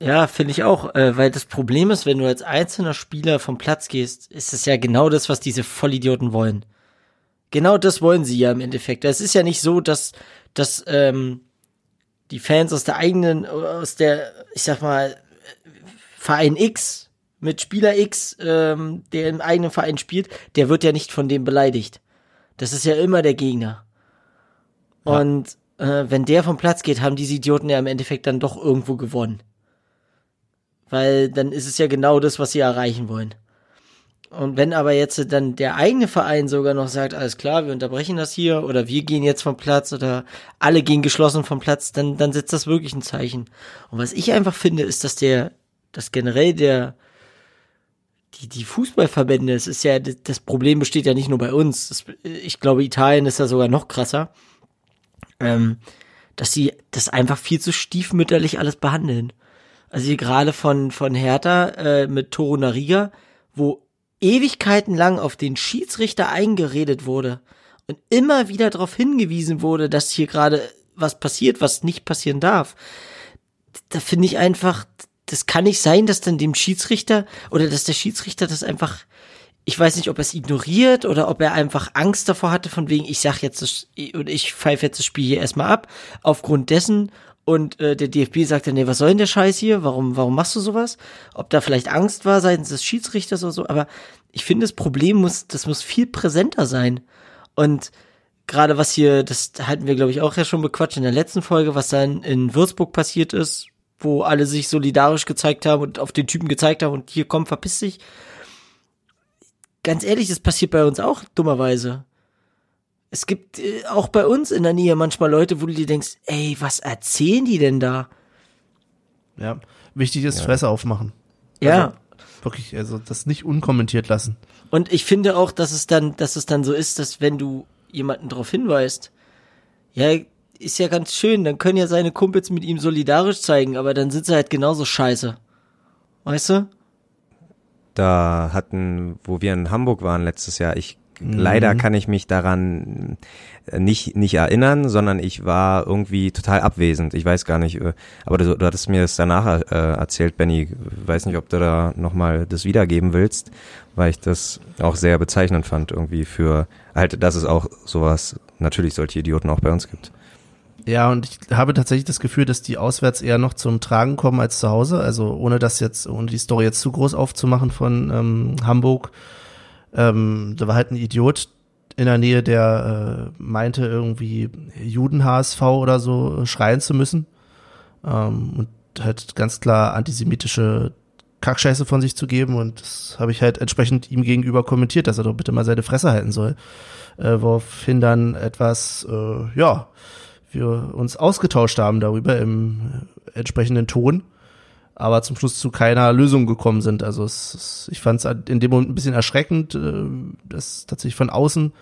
Ja, finde ich auch, äh, weil das Problem ist, wenn du als einzelner Spieler vom Platz gehst, ist es ja genau das, was diese Vollidioten wollen. Genau das wollen sie ja im Endeffekt. Es ist ja nicht so, dass, dass ähm, die Fans aus der eigenen, aus der, ich sag mal, Verein X mit Spieler X, ähm, der im eigenen Verein spielt, der wird ja nicht von dem beleidigt. Das ist ja immer der Gegner. Und äh, wenn der vom Platz geht, haben diese Idioten ja im Endeffekt dann doch irgendwo gewonnen. Weil dann ist es ja genau das, was sie erreichen wollen. Und wenn aber jetzt dann der eigene Verein sogar noch sagt, alles klar, wir unterbrechen das hier oder wir gehen jetzt vom Platz oder alle gehen geschlossen vom Platz, dann, dann setzt das wirklich ein Zeichen. Und was ich einfach finde, ist, dass der, dass generell der, die, die Fußballverbände, es ist ja, das Problem besteht ja nicht nur bei uns. Das, ich glaube, Italien ist da sogar noch krasser. Ähm, dass sie das einfach viel zu stiefmütterlich alles behandeln. Also hier gerade von, von Hertha äh, mit Toro Nariga, wo Ewigkeiten lang auf den Schiedsrichter eingeredet wurde und immer wieder darauf hingewiesen wurde, dass hier gerade was passiert, was nicht passieren darf. Da finde ich einfach, das kann nicht sein, dass dann dem Schiedsrichter oder dass der Schiedsrichter das einfach, ich weiß nicht, ob er es ignoriert oder ob er einfach Angst davor hatte, von wegen, ich sag jetzt das, und ich pfeife jetzt das Spiel hier erstmal ab, aufgrund dessen und äh, der DFB sagt dann, nee, was soll denn der Scheiß hier? Warum, warum machst du sowas? Ob da vielleicht Angst war seitens des Schiedsrichters oder so, aber ich finde, das Problem muss, das muss viel präsenter sein. Und gerade was hier, das hatten wir, glaube ich, auch ja schon bequatscht in der letzten Folge, was dann in Würzburg passiert ist, wo alle sich solidarisch gezeigt haben und auf den Typen gezeigt haben und hier komm, verpiss dich. Ganz ehrlich, das passiert bei uns auch dummerweise. Es gibt äh, auch bei uns in der Nähe manchmal Leute, wo du dir denkst, ey, was erzählen die denn da? Ja. Wichtig ist, Fresse aufmachen. Ja. Wirklich, also das nicht unkommentiert lassen. Und ich finde auch, dass es dann, dass es dann so ist, dass wenn du jemanden darauf hinweist, ja, ist ja ganz schön, dann können ja seine Kumpels mit ihm solidarisch zeigen, aber dann sind sie halt genauso scheiße. Weißt du? Da hatten, wo wir in Hamburg waren letztes Jahr, ich leider kann ich mich daran nicht nicht erinnern, sondern ich war irgendwie total abwesend. Ich weiß gar nicht, äh, aber du, du hattest mir das danach äh, erzählt, Benny. Weiß nicht, ob du da nochmal das wiedergeben willst, weil ich das auch sehr bezeichnend fand irgendwie für halt, dass es auch sowas natürlich solche Idioten auch bei uns gibt. Ja, und ich habe tatsächlich das Gefühl, dass die auswärts eher noch zum Tragen kommen als zu Hause. Also ohne das jetzt, ohne die Story jetzt zu groß aufzumachen von ähm, Hamburg. Ähm, da war halt ein Idiot in der Nähe, der äh, meinte, irgendwie Juden-HSV oder so schreien zu müssen. Ähm, und halt ganz klar antisemitische Kackscheiße von sich zu geben. Und das habe ich halt entsprechend ihm gegenüber kommentiert, dass er doch bitte mal seine Fresse halten soll. Äh, woraufhin dann etwas, äh, ja, wir uns ausgetauscht haben darüber im äh, entsprechenden Ton, aber zum Schluss zu keiner Lösung gekommen sind. Also es, es, ich fand es in dem Moment ein bisschen erschreckend, äh, dass tatsächlich von außen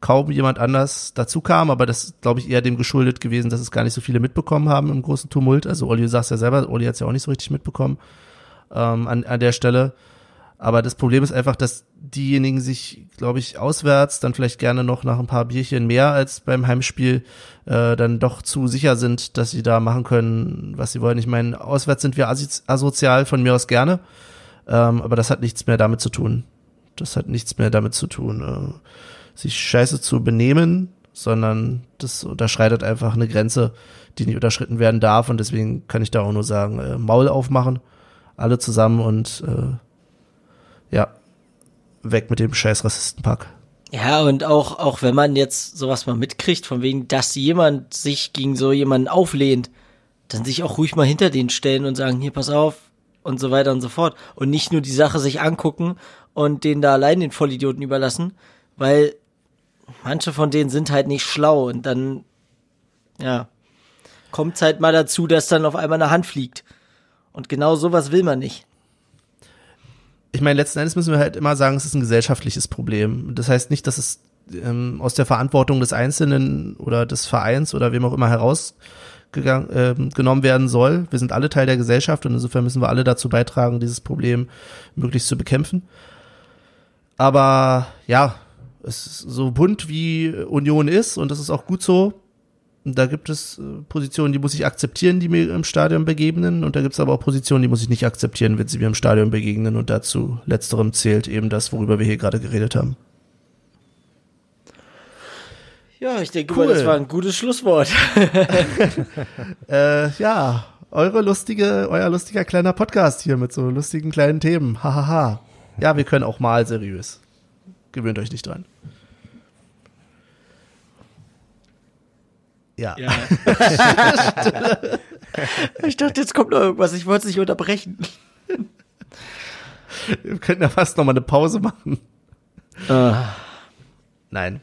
kaum jemand anders dazu kam, aber das glaube ich eher dem geschuldet gewesen, dass es gar nicht so viele mitbekommen haben im großen Tumult. Also Olli sagt ja selber, Olli hat es ja auch nicht so richtig mitbekommen ähm, an, an der Stelle. Aber das Problem ist einfach, dass diejenigen sich, glaube ich, auswärts dann vielleicht gerne noch nach ein paar Bierchen mehr als beim Heimspiel äh, dann doch zu sicher sind, dass sie da machen können, was sie wollen. Ich meine, auswärts sind wir asozial von mir aus gerne, ähm, aber das hat nichts mehr damit zu tun. Das hat nichts mehr damit zu tun, äh, sich scheiße zu benehmen, sondern das unterschreitet einfach eine Grenze, die nicht unterschritten werden darf und deswegen kann ich da auch nur sagen, äh, Maul aufmachen, alle zusammen und äh, ja, weg mit dem scheiß Rassistenpack. Ja, und auch, auch wenn man jetzt sowas mal mitkriegt, von wegen, dass jemand sich gegen so jemanden auflehnt, dann sich auch ruhig mal hinter den stellen und sagen, hier, pass auf, und so weiter und so fort. Und nicht nur die Sache sich angucken und denen da allein den Vollidioten überlassen, weil manche von denen sind halt nicht schlau und dann, ja, kommt halt mal dazu, dass dann auf einmal eine Hand fliegt. Und genau sowas will man nicht ich meine, letzten Endes müssen wir halt immer sagen, es ist ein gesellschaftliches Problem. Das heißt nicht, dass es ähm, aus der Verantwortung des Einzelnen oder des Vereins oder wem auch immer herausgenommen äh, genommen werden soll. Wir sind alle Teil der Gesellschaft und insofern müssen wir alle dazu beitragen, dieses Problem möglichst zu bekämpfen. Aber ja, es ist so bunt wie Union ist und das ist auch gut so, da gibt es äh, Positionen, die muss ich akzeptieren, die mir im Stadion begegnen. Und da gibt es aber auch Positionen, die muss ich nicht akzeptieren, wenn sie mir im Stadion begegnen. Und dazu letzterem zählt eben das, worüber wir hier gerade geredet haben. Ja, ich denke cool. mal, das war ein gutes Schlusswort. äh, ja, eure lustige, euer lustiger kleiner Podcast hier mit so lustigen kleinen Themen. Hahaha. ja, wir können auch mal seriös. Gewöhnt euch nicht dran. Ja. ja. ich dachte, jetzt kommt noch irgendwas. Ich wollte es nicht unterbrechen. Wir könnten ja fast noch mal eine Pause machen. Uh. Nein.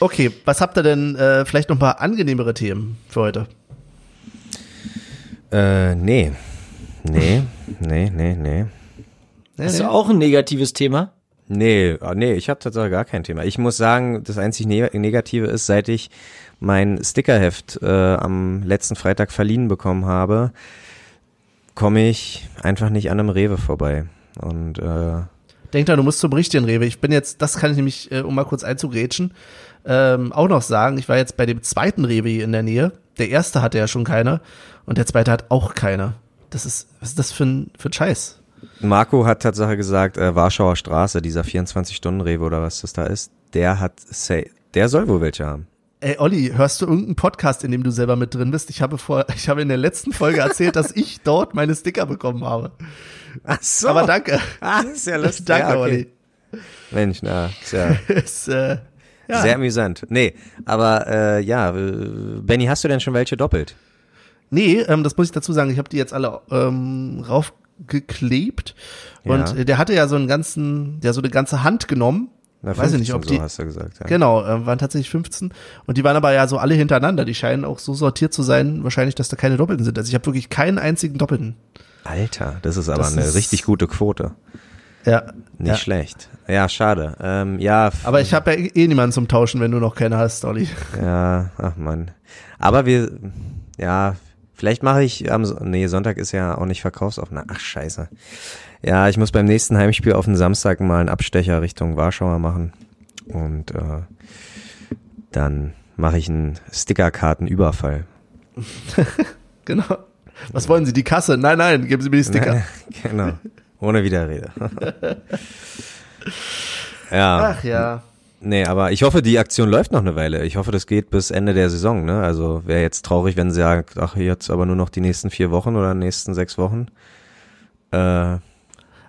Okay, was habt ihr denn äh, vielleicht noch mal angenehmere Themen für heute? Äh, nee. Nee, nee, nee, nee. Hast du auch ein negatives Thema? Nee, ah, nee, ich habe tatsächlich gar kein Thema. Ich muss sagen, das einzig Negative ist, seit ich mein Stickerheft äh, am letzten Freitag verliehen bekommen habe, komme ich einfach nicht an einem Rewe vorbei. Und äh, Denk da, du musst zum richtigen Rewe. Ich bin jetzt, das kann ich nämlich, äh, um mal kurz einzugrätschen, ähm, auch noch sagen, ich war jetzt bei dem zweiten Rewe in der Nähe. Der erste hatte ja schon keine und der zweite hat auch keine. Das ist, was ist das für ein, für ein Scheiß? Marco hat Tatsache gesagt, äh, Warschauer Straße, dieser 24-Stunden-Rewe oder was das da ist, der hat, say, der soll wohl welche haben. Ey, Olli, hörst du irgendeinen Podcast, in dem du selber mit drin bist? Ich habe vor, ich habe in der letzten Folge erzählt, dass ich dort meine Sticker bekommen habe. Ach so. Aber danke. Ah, ist ja lustig. danke, ja, okay. Olli. Mensch, na, ist ja, ist, äh, ja. sehr amüsant. Nee, aber äh, ja, Benny, hast du denn schon welche doppelt? Nee, ähm, das muss ich dazu sagen, ich habe die jetzt alle ähm, raufgeklebt und ja. der hatte ja so einen ganzen, der so eine ganze Hand genommen na, Weiß ich nicht, ob die. So hast du gesagt, ja. Genau, äh, waren tatsächlich 15. Und die waren aber ja so alle hintereinander. Die scheinen auch so sortiert zu sein, wahrscheinlich, dass da keine Doppelten sind. Also ich habe wirklich keinen einzigen Doppelten. Alter, das ist aber Das eine ist- richtig gute Quote. Ja. Nicht ja. schlecht. Ja, schade. Ähm, ja, Aber ich habe ja eh niemanden zum Tauschen, wenn du noch keine hast, Olli. ja, ach man. Aber wir, ja, vielleicht mache ich am, nee, Sonntag ist ja auch nicht verkaufsoffen. Ach, scheiße. Ja, ich muss beim nächsten Heimspiel auf den Samstag mal einen Abstecher Richtung Warschauer machen. Und äh, dann mache ich einen Stickerkartenüberfall. Genau. Was wollen Sie, die Kasse? Nein, nein, geben Sie mir die Sticker. genau. Ohne Widerrede. ja. Ach ja. Nee, aber ich hoffe, die Aktion läuft noch eine Weile. Ich hoffe, das geht bis Ende der Saison. Ne? Also wäre jetzt traurig, wenn sie sagen, ach, jetzt aber nur noch die nächsten vier Wochen oder nächsten sechs Wochen. Äh,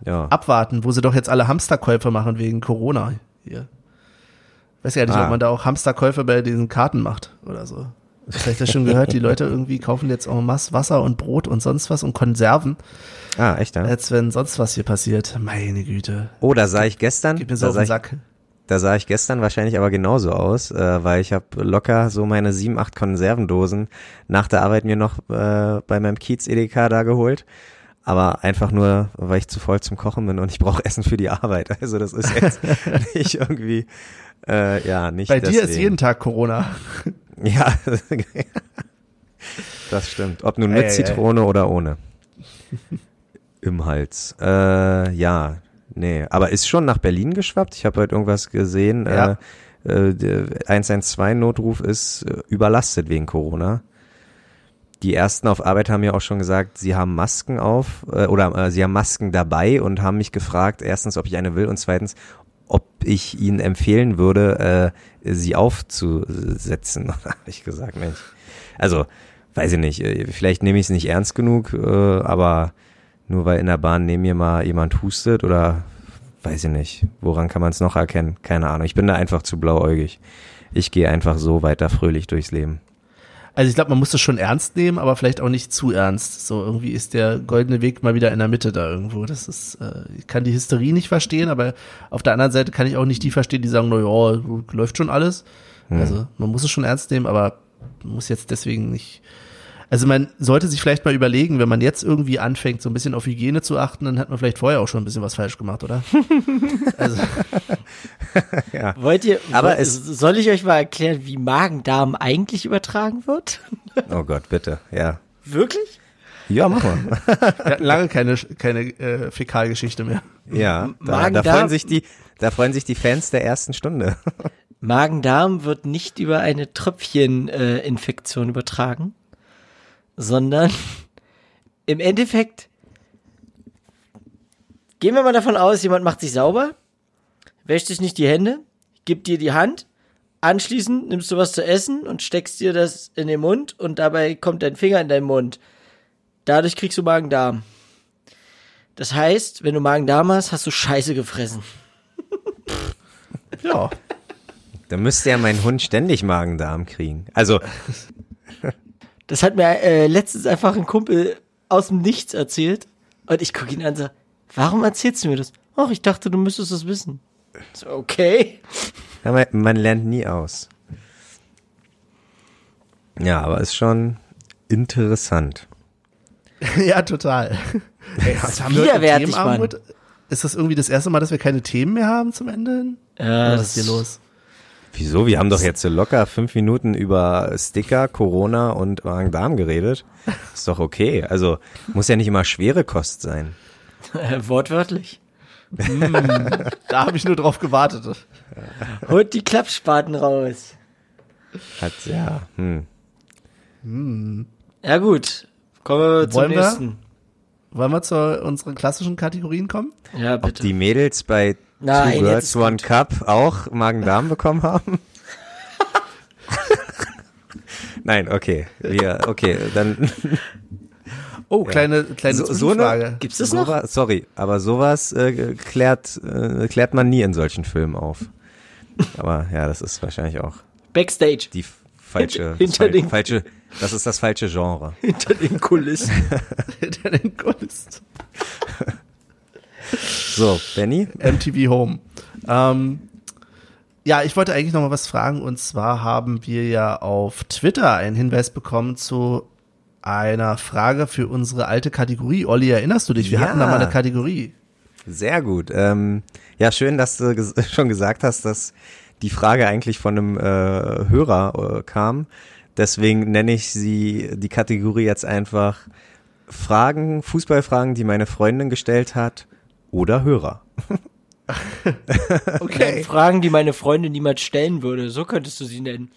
ja. Abwarten, wo sie doch jetzt alle Hamsterkäufe machen wegen Corona hier. Weiß ja nicht, Ah. ob man da auch Hamsterkäufe bei diesen Karten macht oder so. Vielleicht hast du schon gehört, die Leute irgendwie kaufen jetzt en masse Wasser und Brot und sonst was und Konserven, Ah, echt, ja? als wenn sonst was hier passiert. Meine Güte. Oh, da sah ich gestern, Gib mir so da auf sah den ich, Sack. da sah ich gestern wahrscheinlich aber genauso aus, äh, weil ich habe locker so meine sieben, acht Konservendosen nach der Arbeit mir noch äh, bei meinem Kiez Edeka da geholt. Aber einfach nur, weil ich zu voll zum Kochen bin und ich brauche Essen für die Arbeit. Also das ist jetzt nicht irgendwie, äh, ja, nicht Bei dir ist deswegen. jeden Tag Corona. Ja, das stimmt. Ob nun mit ei. Zitrone oder ohne. Im Hals. Äh, ja, nee. Aber ist schon nach Berlin geschwappt? Ich habe heute irgendwas gesehen. Ja. Äh, äh, der 112-Notruf ist äh, überlastet wegen Corona. Die ersten auf Arbeit haben ja auch schon gesagt, sie haben Masken auf äh, oder äh, sie haben Masken dabei und haben mich gefragt, erstens, ob ich eine will und zweitens, ob ich ihnen empfehlen würde, äh, sie aufzusetzen. Da habe ich gesagt, Mensch. Also, weiß ich nicht, äh, vielleicht nehme ich es nicht ernst genug, äh, aber nur weil in der Bahn neben mir mal jemand hustet oder weiß ich nicht, woran kann man es noch erkennen? Keine Ahnung. Ich bin da einfach zu blauäugig. Ich gehe einfach so weiter fröhlich durchs Leben. Also ich glaube, man muss das schon ernst nehmen, aber vielleicht auch nicht zu ernst. So irgendwie ist der goldene Weg mal wieder in der Mitte da irgendwo. Das ist, äh, ich kann die Hysterie nicht verstehen, aber auf der anderen Seite kann ich auch nicht die verstehen, die sagen, na ja, läuft schon alles. Also man muss es schon ernst nehmen, aber muss jetzt deswegen nicht. Also man sollte sich vielleicht mal überlegen, wenn man jetzt irgendwie anfängt, so ein bisschen auf Hygiene zu achten, dann hat man vielleicht vorher auch schon ein bisschen was falsch gemacht, oder? also Wollt ihr, Aber wollt, es- soll ich euch mal erklären, wie Magen-Darm eigentlich übertragen wird? Oh Gott, bitte. Ja. Wirklich? Ja, mach mal. wir hatten lange keine, keine äh, Fäkalgeschichte mehr. Ja, da, da Magen-Darm- freuen sich die, da freuen sich die Fans der ersten Stunde. Magen-Darm wird nicht über eine Tröpfcheninfektion äh, übertragen, sondern im Endeffekt gehen wir mal davon aus, jemand macht sich sauber, wäscht sich nicht die Hände, gibt dir die Hand, anschließend nimmst du was zu essen und steckst dir das in den Mund und dabei kommt dein Finger in deinen Mund. Dadurch kriegst du Magen-Darm. Das heißt, wenn du Magen-Darm hast, hast du Scheiße gefressen. Ja. Da müsste ja mein Hund ständig Magen-Darm kriegen. Also, Das hat mir äh, letztens einfach ein Kumpel aus dem Nichts erzählt. Und ich gucke ihn an und so, warum erzählst du mir das? Ach, ich dachte, du müsstest es wissen. So, okay. ja, man, man lernt nie aus. Ja, aber ist schon interessant. ja, total. Ey, haben wir widerwärtig, Themenabend? Ist das irgendwie das erste Mal, dass wir keine Themen mehr haben zum Ende hin? Ja, Oder was ist hier los? Wieso? Wir haben doch jetzt so locker fünf Minuten über Sticker, Corona und Magen-Darm geredet. Ist doch okay. Also, muss ja nicht immer schwere Kost sein. Äh, wortwörtlich. Da habe ich nur drauf gewartet. Holt die Klappspaten raus. Hat, ja, hm. Ja gut, kommen wir zum Wollen wir? nächsten. Wollen wir zu unseren klassischen Kategorien kommen? Ja, Ob bitte. die Mädels bei Nein, Two ist One Cup auch Magen-Darm bekommen haben? Nein, okay. Wir, okay, dann Oh, kleine, kleine so, so eine, Gibt's das sowas, noch? Sorry, aber sowas äh, klärt, äh, klärt man nie in solchen Filmen auf. Aber ja, das ist wahrscheinlich auch Backstage. die falsche, Hinter fal- den- falsche, das ist das falsche Genre. Hinter den Kulissen. Der den Kunst. So, Benny? MTV Home. Ähm, ja, ich wollte eigentlich noch mal was fragen und zwar haben wir ja auf Twitter einen Hinweis bekommen zu einer Frage für unsere alte Kategorie. Olli, erinnerst du dich? Wir Ja. hatten da mal eine Kategorie. Sehr gut. Ähm, ja, schön, dass du ges schon gesagt hast, dass die Frage eigentlich von einem äh, Hörer äh, kam. Deswegen nenne ich sie die Kategorie jetzt einfach Fragen, Fußballfragen, die meine Freundin gestellt hat oder Hörer. Okay. Fragen, die meine Freundin niemals stellen würde. So könntest du sie nennen.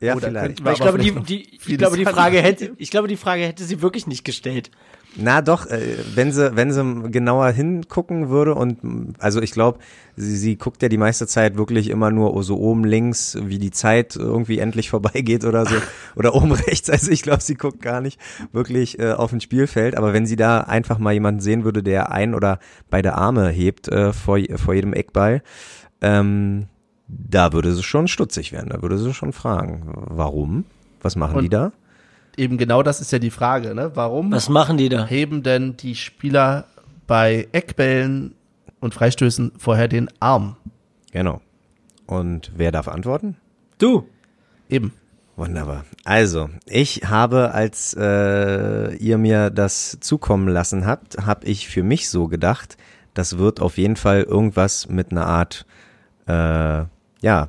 Ja, da vielleicht. könnten ich glaube, die, vielleicht noch die, ich glaube, die. Frage hätte, ich glaube, die Frage hätte sie wirklich nicht gestellt. Na doch, äh, wenn sie, wenn sie genauer hingucken würde und also ich glaube, sie, sie guckt ja die meiste Zeit wirklich immer nur so oben links, wie die Zeit irgendwie endlich vorbeigeht oder so, oder oben rechts. Also ich glaube, sie guckt gar nicht wirklich äh, auf ein Spielfeld. Aber wenn sie da einfach mal jemanden sehen würde, der ein oder beide Arme hebt äh, vor, vor jedem Eckball, ähm, da würde sie schon stutzig werden. Da würde sie schon fragen, warum? Was machen Und- die da? Eben genau das ist ja die Frage, ne? Warum Was machen die da? heben denn die Spieler bei Eckbällen und Freistößen vorher den Arm? Genau. Und wer darf antworten? Du. Eben. Wunderbar. Also, ich habe, als äh, ihr mir das zukommen lassen habt, habe ich für mich so gedacht, das wird auf jeden Fall irgendwas mit einer Art, äh, ja,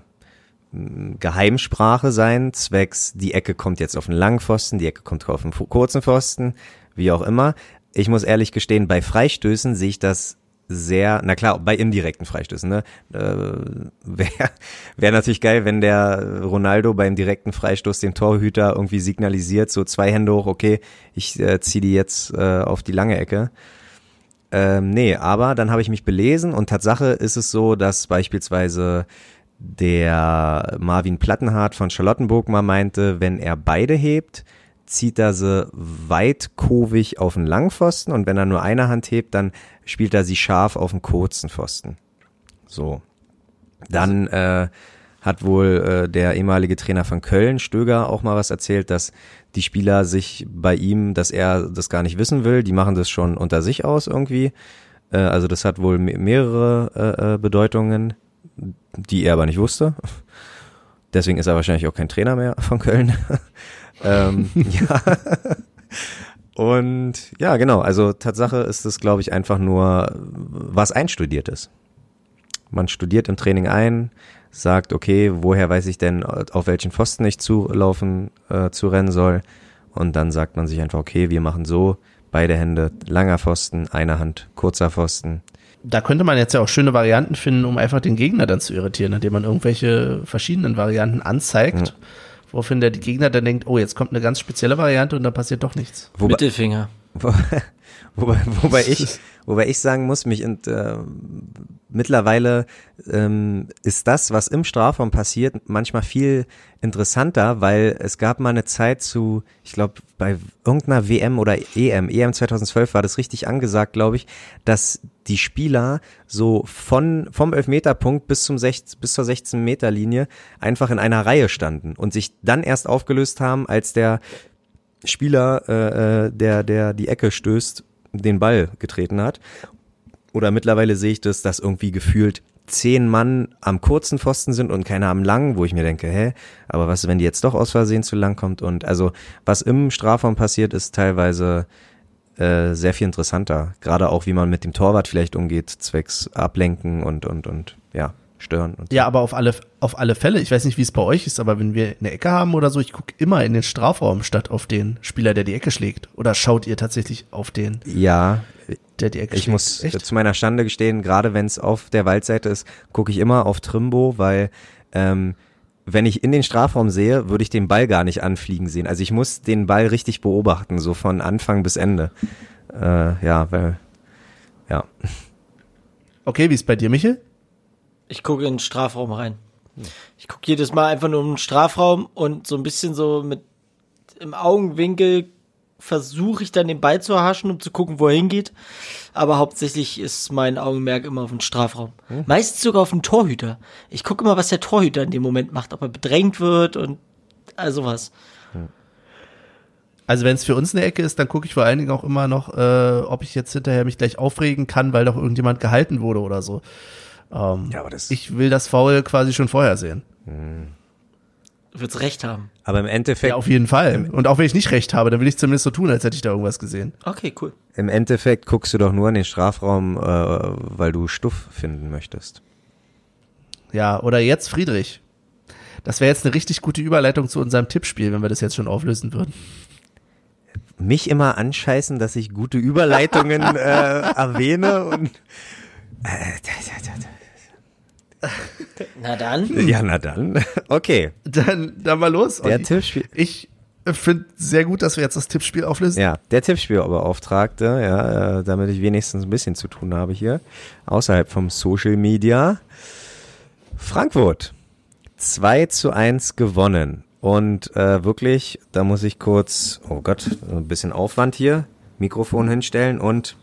Geheimsprache sein, zwecks, die Ecke kommt jetzt auf den langen Pfosten, die Ecke kommt auf den kurzen Pfosten, wie auch immer. Ich muss ehrlich gestehen, bei Freistößen sehe ich das sehr, na klar, bei indirekten Freistößen, ne? Äh, Wäre wär natürlich geil, wenn der Ronaldo beim direkten Freistoß dem Torhüter irgendwie signalisiert, so zwei Hände hoch, okay, ich äh, ziehe die jetzt äh, auf die lange Ecke. Ähm, nee, aber dann habe ich mich belesen und Tatsache ist es so, dass beispielsweise der Marvin Plattenhardt von Charlottenburg mal meinte, wenn er beide hebt, zieht er sie weitkurvig auf den Langpfosten und wenn er nur eine Hand hebt, dann spielt er sie scharf auf den kurzen Pfosten. So. Dann äh, hat wohl äh, der ehemalige Trainer von Köln, Stöger, auch mal was erzählt, dass die Spieler sich bei ihm, dass er das gar nicht wissen will, die machen das schon unter sich aus irgendwie. Äh, also das hat wohl me- mehrere äh, äh, Bedeutungen, die er aber nicht wusste. Deswegen ist er wahrscheinlich auch kein Trainer mehr von Köln. ähm, ja. Und ja, genau. Also Tatsache ist es, glaube ich, einfach nur was einstudiertes. Man studiert im Training ein, sagt, okay, woher weiß ich denn, auf welchen Pfosten ich zulaufen, äh, zu rennen soll. Und dann sagt man sich einfach, okay, wir machen so, beide Hände, langer Pfosten, eine Hand, kurzer Pfosten. Da könnte man jetzt ja auch schöne Varianten finden, um einfach den Gegner dann zu irritieren, indem man irgendwelche verschiedenen Varianten anzeigt, woraufhin der Gegner dann denkt, oh, jetzt kommt eine ganz spezielle Variante und dann passiert doch nichts. Wobei, Mittelfinger. Wo- wobei, wobei ich, wobei ich sagen muss, mich int- äh, mittlerweile ähm, ist das, was im Strafraum passiert, manchmal viel interessanter, weil es gab mal eine Zeit zu, ich glaube, bei irgendeiner WM oder EM, EM 2012 war das richtig angesagt, glaube ich, dass die Spieler so von vom Elfmeterpunkt bis zum 16, bis zur 16 Meter Linie einfach in einer Reihe standen und sich dann erst aufgelöst haben, als der Spieler, äh, äh, der, der die Ecke stößt, den Ball getreten hat. Oder mittlerweile sehe ich das, dass irgendwie gefühlt zehn Mann am kurzen Pfosten sind und keiner am langen, wo ich mir denke, hä, aber was, wenn die jetzt doch aus Versehen zu lang kommt? Und also, was im Strafraum passiert, ist teilweise äh, sehr viel interessanter. Gerade auch, wie man mit dem Torwart vielleicht umgeht, zwecks Ablenken und, und, und, ja, stören. So. Ja, aber auf alle, auf alle Fälle, ich weiß nicht, wie es bei euch ist, aber wenn wir eine Ecke haben oder so, ich gucke immer in den Strafraum statt auf den Spieler, der die Ecke schlägt. Oder schaut ihr tatsächlich auf den, Ja, der die Ecke Ich schlägt? muss Echt? zu meiner Stande gestehen, gerade wenn es auf der Waldseite ist, gucke ich immer auf Trimbo, weil ähm, wenn ich in den Strafraum sehe, würde ich den Ball gar nicht anfliegen sehen. Also ich muss den Ball richtig beobachten, so von Anfang bis Ende. Äh, ja, weil, ja. Okay, wie ist bei dir, Michel? Ich gucke in den Strafraum rein. Ich gucke jedes Mal einfach nur in den Strafraum und so ein bisschen so mit im Augenwinkel versuche ich dann den Ball zu erhaschen, um zu gucken, wo er hingeht. Aber hauptsächlich ist mein Augenmerk immer auf den Strafraum. Meistens sogar auf den Torhüter. Ich gucke immer, was der Torhüter in dem Moment macht, ob er bedrängt wird und all sowas. Also wenn es für uns eine Ecke ist, dann gucke ich vor allen Dingen auch immer noch, äh, ob ich jetzt hinterher mich gleich aufregen kann, weil doch irgendjemand gehalten wurde oder so. Ähm, Ja, aber das- ich will das Foul quasi schon vorher sehen. wird's recht haben. Aber im Endeffekt, Ja, auf jeden Fall. Und auch wenn ich nicht recht habe, dann will ich zumindest so tun, als hätte ich da irgendwas gesehen. Okay, cool. im Endeffekt guckst du doch nur in den Strafraum, äh, weil du Stuff finden möchtest. Ja, oder jetzt Friedrich. Das wäre jetzt eine richtig gute Überleitung zu unserem Tippspiel, wenn wir das jetzt schon auflösen würden. Mich immer anscheißen, dass ich gute Überleitungen äh, erwähne und Na dann. ja, na dann. Okay, Dann, dann mal los. der Olli. Tippspiel. Ich finde sehr gut, dass wir jetzt das Tippspiel auflösen. Ja, der Tippspielbeauftragte, ja, äh, damit ich wenigstens ein bisschen zu tun habe hier, außerhalb vom Social Media. Frankfurt, 2 zu 1 gewonnen. Und äh, wirklich, da muss ich kurz, oh Gott, ein bisschen Aufwand hier, Mikrofon hinstellen und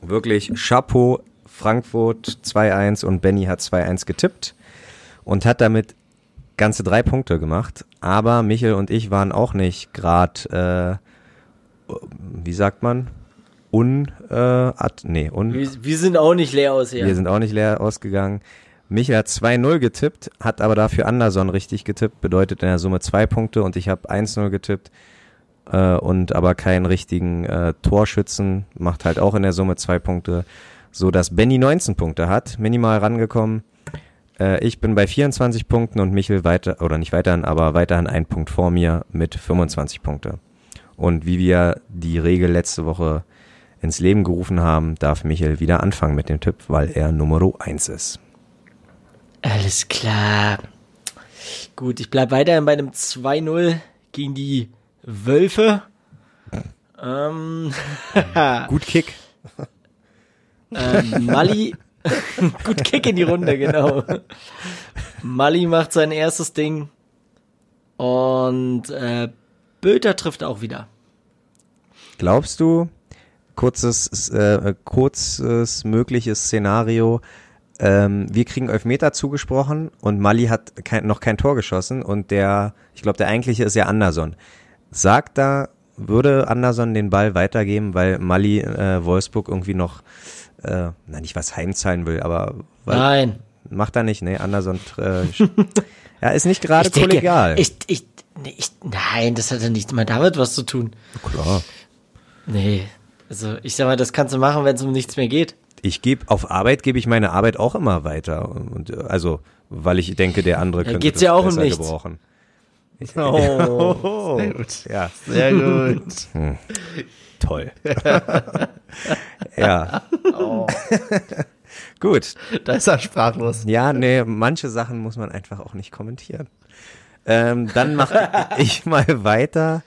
wirklich Chapeau, Frankfurt 2-1 und Benny hat 2-1 getippt und hat damit ganze drei Punkte gemacht. Aber Michel und ich waren auch nicht gerade, äh, wie sagt man, un, äh, ad, nee, un, Wir, wir sind auch nicht leer aus hier. wir sind auch nicht leer ausgegangen. Michael hat 2-0 getippt, hat aber dafür Anderson richtig getippt, bedeutet in der Summe zwei Punkte und ich habe 1-0 getippt äh, und aber keinen richtigen äh, Torschützen, macht halt auch in der Summe zwei Punkte, so dass Benny 19 Punkte hat, minimal rangekommen. Äh, ich bin bei 24 Punkten und Michel weiter, oder nicht weiterhin, aber weiterhin ein Punkt vor mir mit 25 Punkte. Und wie wir die Regel letzte Woche ins Leben gerufen haben, darf Michael wieder anfangen mit dem Tipp, weil er Nummer 1 ist. Alles klar. Gut, ich bleib weiterhin bei einem 2-0 gegen die Wölfe. Ähm, Gut Kick. Ähm, Mali. Gut Kick in die Runde, genau. Mali macht sein erstes Ding. Und äh, Böter trifft auch wieder. Glaubst du, kurzes, äh, kurzes mögliches Szenario, ähm, wir kriegen Elfmeter zugesprochen und Mali hat kein, noch kein Tor geschossen und der, ich glaube, der eigentliche ist ja Anderson. Sagt da, würde Anderson den Ball weitergeben, weil Mali äh, Wolfsburg irgendwie noch, äh, na nicht was heimzahlen will, aber weil, Nein. macht er nicht, ne? Anderson, äh, ja, ist nicht gerade kollegial. Ich, ich, ich, nein, das hat ja nicht mal damit was zu tun. Klar. Nee. Also, ich sag mal, das kannst du machen, wenn es um nichts mehr geht. Ich gebe auf Arbeit gebe ich meine Arbeit auch immer weiter und äh, also weil ich denke der andere Ja, könnte geht's das ja auch um besser nichts. gebrauchen. Oh. Sehr gut. Ja, Sehr gut. Toll. ja. Gut. da ist er sprachlos. Ja, nee, manche Sachen muss man einfach auch nicht kommentieren. Ähm, dann mache ich mal weiter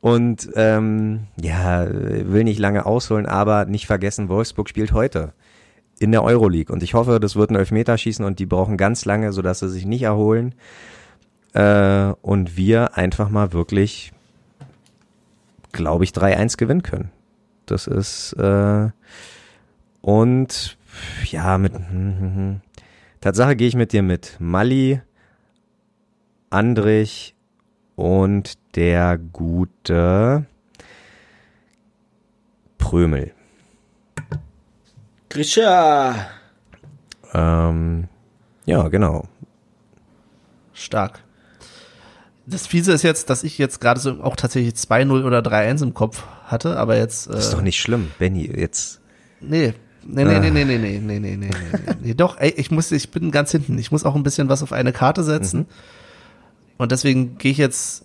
und ähm, ja, will nicht lange ausholen, aber nicht vergessen, Wolfsburg spielt heute in der Euroleague und ich hoffe, das wird ein Elfmeterschießen und die brauchen ganz lange, sodass sie sich nicht erholen äh, und wir einfach mal wirklich, glaube ich, 3-1 gewinnen können. Das ist äh, und ja, mit Tatsache gehe ich mit dir mit. Mali, Andrich und der gute Prömel. Grisha. Ähm, ja, genau. Stark. Das Fiese ist jetzt, dass ich jetzt gerade so auch tatsächlich 2-0 oder 3-1 im Kopf hatte, aber jetzt. Äh, Das ist doch nicht schlimm, Benny. Jetzt. Nee. Nee, nee, nee, nee, nee, nee, nee, nee, nee, nee, nee. nee. Doch, ey, ich muss, ich bin ganz hinten. Ich muss auch ein bisschen was auf eine Karte setzen. Und deswegen gehe ich jetzt.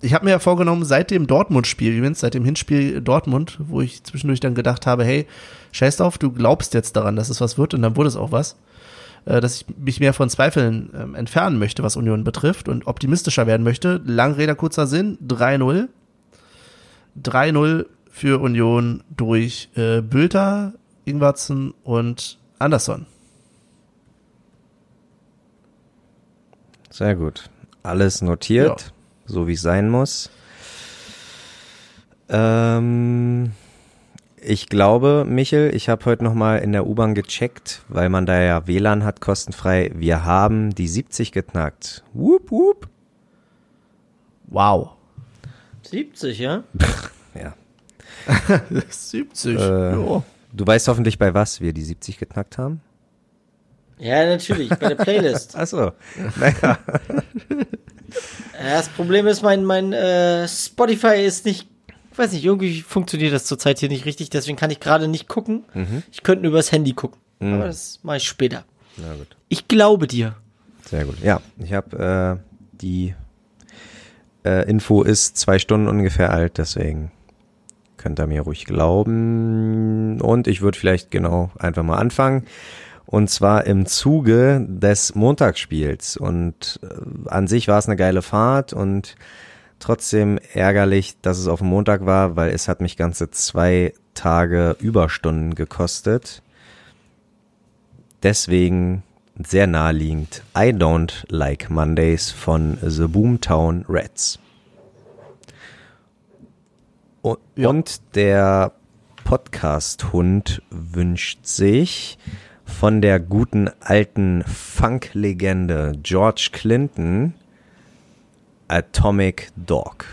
Ich habe mir ja vorgenommen, seit dem Dortmund-Spiel übrigens, seit dem Hinspiel Dortmund, wo ich zwischendurch dann gedacht habe, hey, scheiß drauf, du glaubst jetzt daran, dass es was wird und dann wurde es auch was, dass ich mich mehr von Zweifeln ähm, entfernen möchte, was Union betrifft und optimistischer werden möchte. Langrede, kurzer Sinn, 3-0. 3-0 für Union durch äh, Bülter, Ingwarzen und Anderson. Sehr gut. Alles notiert, so wie es sein muss. Ähm, ich glaube, Michel, ich habe heute noch mal in der U-Bahn gecheckt, weil man da ja WLAN hat, kostenfrei. Wir haben die 70 geknackt. Wup, wup. Wow. 70, ja? Ja. 70. Äh, ja. Du weißt hoffentlich, bei was wir die 70 geknackt haben? Ja, natürlich, bei der Playlist. Achso. Naja. Ja, das Problem ist, mein, mein äh, Spotify ist nicht, ich weiß nicht, irgendwie funktioniert das zurzeit hier nicht richtig, deswegen kann ich gerade nicht gucken. Ich könnte nur übers Handy gucken. Aber das mache ich später. Na gut. Ich glaube dir. Sehr gut. Ja, ich habe äh, die äh, Info ist zwei Stunden ungefähr alt, deswegen könnt ihr mir ruhig glauben. Und ich würde vielleicht genau einfach mal anfangen. Und zwar im Zuge des Montagsspiels. Und äh, an sich war es eine geile Fahrt und trotzdem ärgerlich, dass es auf dem Montag war, weil es hat mich ganze zwei Tage Überstunden gekostet. Deswegen sehr naheliegend I Don't Like Mondays von The Boomtown Rats. Und, Ja. und der Podcast-Hund wünscht sich von der guten alten Funk-Legende George Clinton Atomic Dog.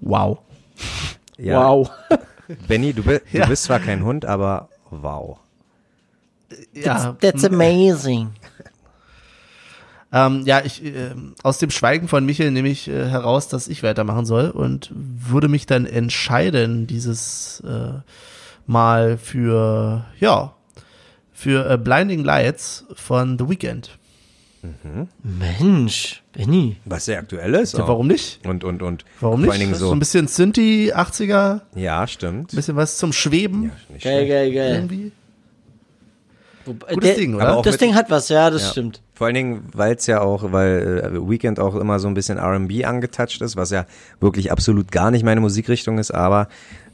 Wow. Ja, Wow. Benny, du, bi du Ja. bist zwar kein Hund, aber wow. Ja, That's amazing. ähm, ja ich, ähm, aus dem Schweigen von Michael nehme ich äh, heraus, dass ich weitermachen soll und würde mich dann entscheiden, dieses äh, Mal für, ja, für äh, Blinding Lights von The Weeknd. Mensch, Benny. Was sehr aktuell ist. Ja, auch. warum nicht? Und, und, und. Warum Vor nicht? allen Dingen so so. ein bisschen Synthi, 80er, ja, stimmt. bisschen was zum Schweben Ja, nicht Geil, geil, geil. irgendwie. Wobei- Gutes der, Ding, oder? aber auch Das Ding hat was, ja, das Ja. stimmt. Vor allen Dingen, weil es ja auch, weil äh, Weekend auch immer so ein bisschen R&B angetouched ist, was ja wirklich absolut gar nicht meine Musikrichtung ist, aber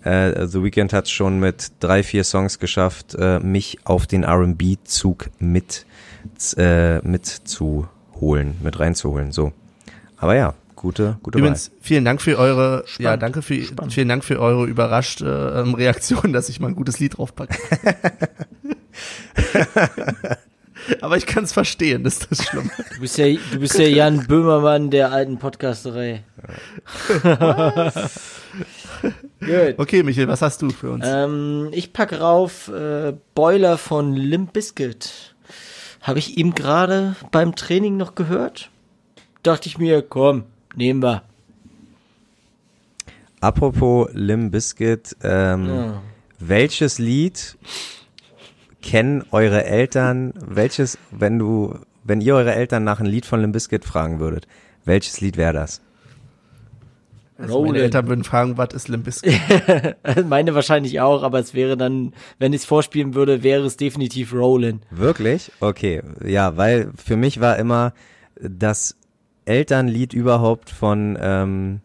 äh, The Weeknd hat schon mit drei, vier Songs geschafft, äh, mich auf den R&B-Zug mit, äh, mit zu holen, mit reinzuholen, so. Aber ja, gute, gute Übrigens, vielen Dank für eure, ja, Spannend. danke für, Spannend. vielen Dank für eure überraschte ähm, Reaktion, dass ich mal ein gutes Lied draufpacke. Aber ich kann es verstehen, das ist das Schlimme. Du bist ja, du bist ja Jan Böhmermann der alten Podcasterei. Gut. Okay, Michael, was hast du für uns? Ähm, ich packe rauf äh, Boiler von Limp Bizkit. Habe ich ihm gerade beim Training noch gehört? Dachte ich mir, komm, nehmen wir. Apropos Lim Biscuit, ähm, Ja. welches Lied kennen eure Eltern, welches, wenn du, wenn ihr eure Eltern nach einem Lied von Lim Biscuit fragen würdet, welches Lied wäre das? Also meine Roland. Eltern würden fragen, was ist Limp Bizkit? Meine wahrscheinlich auch, aber es wäre dann, wenn ich es vorspielen würde, wäre es definitiv Roland. Wirklich? Okay, ja, weil für mich war immer das Elternlied überhaupt von, ähm,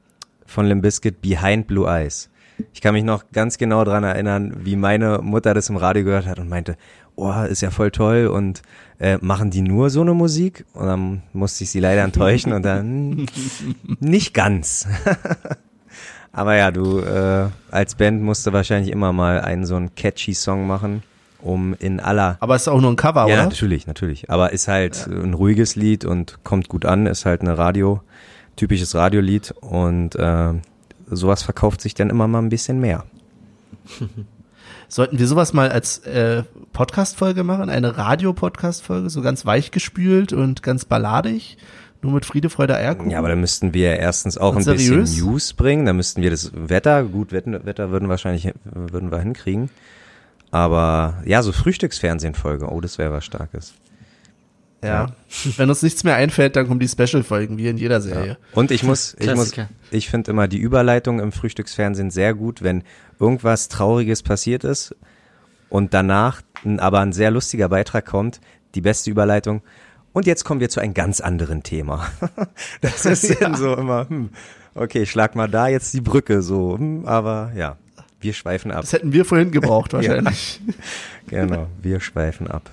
von Limp Bizkit Behind Blue Eyes. Ich kann mich noch ganz genau dran erinnern, wie meine Mutter das im Radio gehört hat und meinte, oh, ist ja voll toll und äh, machen die nur so eine Musik? Und dann musste ich sie leider enttäuschen und dann nicht ganz. Aber ja, du äh, als Band musst du wahrscheinlich immer mal einen so einen catchy Song machen, um in aller Aber es ist auch nur ein Cover, ja, oder? natürlich, natürlich. Aber ist halt ein ruhiges Lied und kommt gut an, ist halt eine Radio, typisches Radiolied und äh, sowas verkauft sich dann immer mal ein bisschen mehr. Sollten wir sowas mal als äh, Podcast-Folge machen? Eine Radio-Podcast-Folge, so ganz weichgespült und ganz balladig? Nur mit Friede, Freude, Eierkuchen? Ja, aber dann müssten wir erstens auch Und ein bisschen seriös? News bringen, dann müssten wir das Wetter, gut, Wetter, Wetter würden wahrscheinlich, würden wir hinkriegen. Aber ja, so Frühstücksfernsehen-Folge, oh, das wäre was Starkes. Ja. Wenn uns nichts mehr einfällt, dann kommen die Special-Folgen, wie in jeder Serie. Und ich muss, ich muss, ich finde immer die Überleitung im Frühstücksfernsehen sehr gut, wenn irgendwas Trauriges passiert ist und danach aber ein sehr lustiger Beitrag kommt, die beste Überleitung. Und jetzt kommen wir zu einem ganz anderen Thema. Das ist dann so immer, hm, okay, schlag mal da jetzt die Brücke so, hm, aber ja, wir schweifen ab. Das hätten wir vorhin gebraucht, wahrscheinlich. Genau, wir schweifen ab.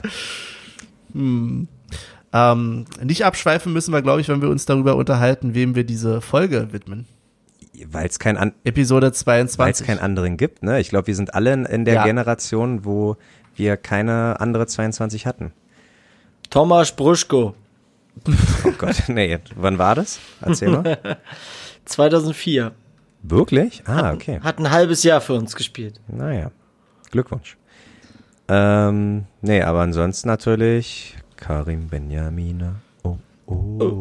Ähm, nicht abschweifen müssen wir, glaube ich, wenn wir uns darüber unterhalten, wem wir diese Folge widmen. Weil es kein, an, Episode weil's 22. keinen anderen gibt, ne? Ich glaube, wir sind alle in, in der Ja. Generation, wo wir keine andere 22 hatten. Thomas Bruschko, Oh Gott, nee, wann war das? Erzähl mal. 2004. Wirklich? Ah, okay. Hat ein halbes Jahr für uns gespielt. Naja, Glückwunsch. Ähm, nee, aber ansonsten natürlich Karim Benjamina. Oh, oh.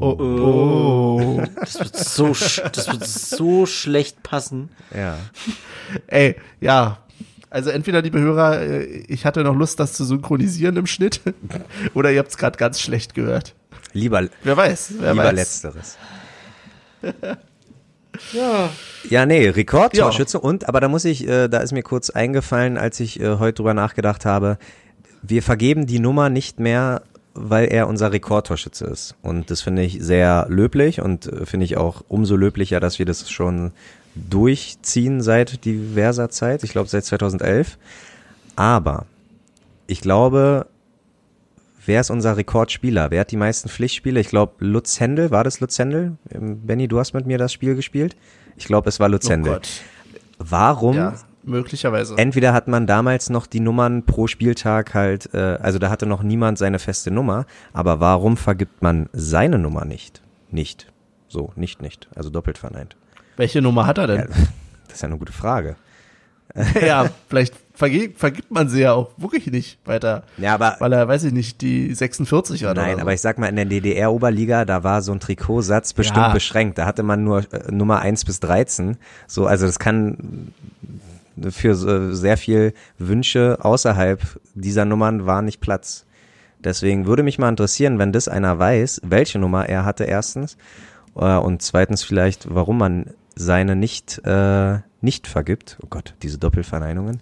Oh, oh. Das wird so, das wird so schlecht passen. Ja. Ey, ja. Also entweder, liebe Hörer, äh, ich hatte noch Lust, das zu synchronisieren im Schnitt, oder ihr habt es gerade ganz schlecht gehört. Lieber, Wer weiß, wer lieber weiß. letzteres. Ja, nee, Rekordtorschütze und, aber da muss ich, äh, da ist mir kurz eingefallen, als ich äh, heute drüber nachgedacht habe, wir vergeben die Nummer nicht mehr, weil er unser Rekordtorschütze ist. Und das finde ich sehr löblich und äh, finde ich auch umso löblicher, dass wir das schon durchziehen seit diverser Zeit. Ich glaube seit 2011. Aber ich glaube, wer ist unser Rekordspieler? Wer hat die meisten Pflichtspiele? Ich glaube, Lutz Händel. War das Lutz Händel? Ähm, Benny, du hast mit mir das Spiel gespielt. Ich glaube, es war Lutz Oh Händel. Gott. Warum? Ja, möglicherweise. Entweder hat man damals noch die Nummern pro Spieltag halt, äh, also da hatte noch niemand seine feste Nummer, aber warum vergibt man seine Nummer nicht? Nicht. So, nicht, nicht. Also doppelt verneint. Welche Nummer hat er Ja, denn? das ist ja eine gute Frage. Ja, vielleicht vergibt, vergibt man sie ja auch wirklich nicht weiter. Ja, aber Weil er, weiß ich nicht, die 46 hat Nein, oder so. aber ich sag mal, in der DDR-Oberliga, da war so ein Trikotsatz bestimmt Ja. beschränkt. Da hatte man nur äh, Nummer 1 bis 13. So, also das kann für so sehr viel Wünsche außerhalb dieser Nummern war nicht Platz. Deswegen würde mich mal interessieren, wenn das einer weiß, welche Nummer er hatte erstens äh, und zweitens vielleicht, warum man seine nicht äh, nicht vergibt. Oh Gott, diese Doppelverneinungen.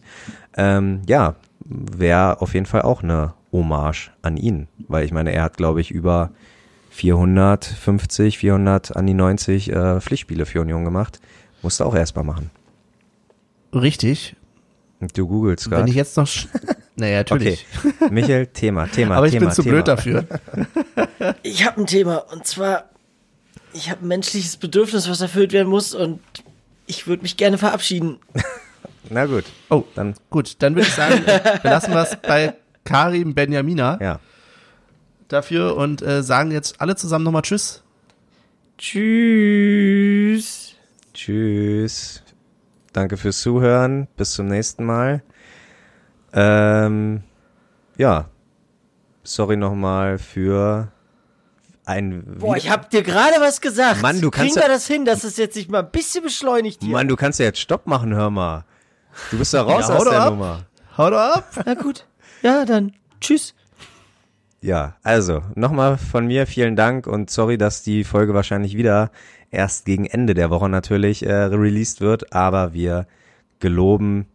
Ähm, ja, wäre auf jeden Fall auch eine Hommage an ihn, weil ich meine, er hat glaube ich über 450, 400 an die 90 äh, Pflichtspiele für Union gemacht. Musste auch erstmal machen. Richtig. Du googelst Wenn gerade. ich jetzt noch. sch- Naja, natürlich. Okay, Michael, Thema, Thema, Aber ich Thema, bin zu Thema. blöd dafür. Ich habe ein Thema und zwar, ich habe ein menschliches Bedürfnis, was erfüllt werden muss und ich würde mich gerne verabschieden. Na gut, Oh, dann gut, dann würde ich sagen, belassen wir es bei Karim Benjamina ja. dafür und äh, sagen jetzt alle zusammen nochmal Tschüss. Tschüss. Tschüss. Danke fürs Zuhören. Bis zum nächsten Mal. Ähm, ja. Sorry nochmal für ein Boah, ich hab dir gerade was gesagt. Mann, du kannst Kriegen wir ja- das hin, dass es jetzt sich mal ein bisschen beschleunigt hier? Mann, du kannst ja jetzt Stopp machen, hör mal. Du bist da raus Ja, hau aus der ab. Nummer. Hau doch ab. Na gut. Ja, dann tschüss. Ja, also nochmal von mir vielen Dank und sorry, dass die Folge wahrscheinlich wieder erst gegen Ende der Woche natürlich äh, released wird, aber wir geloben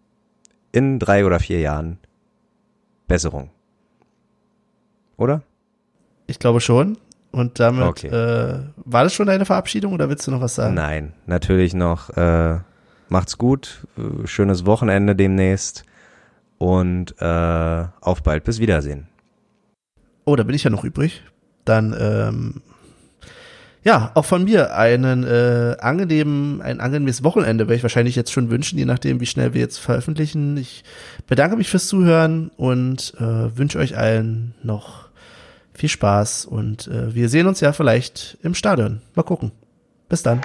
in drei oder vier Jahren Besserung. Oder? Ich glaube schon. Und damit Okay. äh, war das schon deine Verabschiedung oder willst du noch was sagen? Nein, natürlich noch. Äh, macht's gut, äh, schönes Wochenende demnächst und äh, auf bald. Bis Wiedersehen. Oh, da bin ich ja noch übrig. Dann, ähm, ja, auch von mir einen äh, angenehmen, ein angenehmes Wochenende werde ich wahrscheinlich jetzt schon wünschen, je nachdem, wie schnell wir jetzt veröffentlichen. Ich bedanke mich fürs Zuhören und äh, wünsche euch allen noch viel Spaß und äh, wir sehen uns ja vielleicht im Stadion. Mal gucken. Bis dann.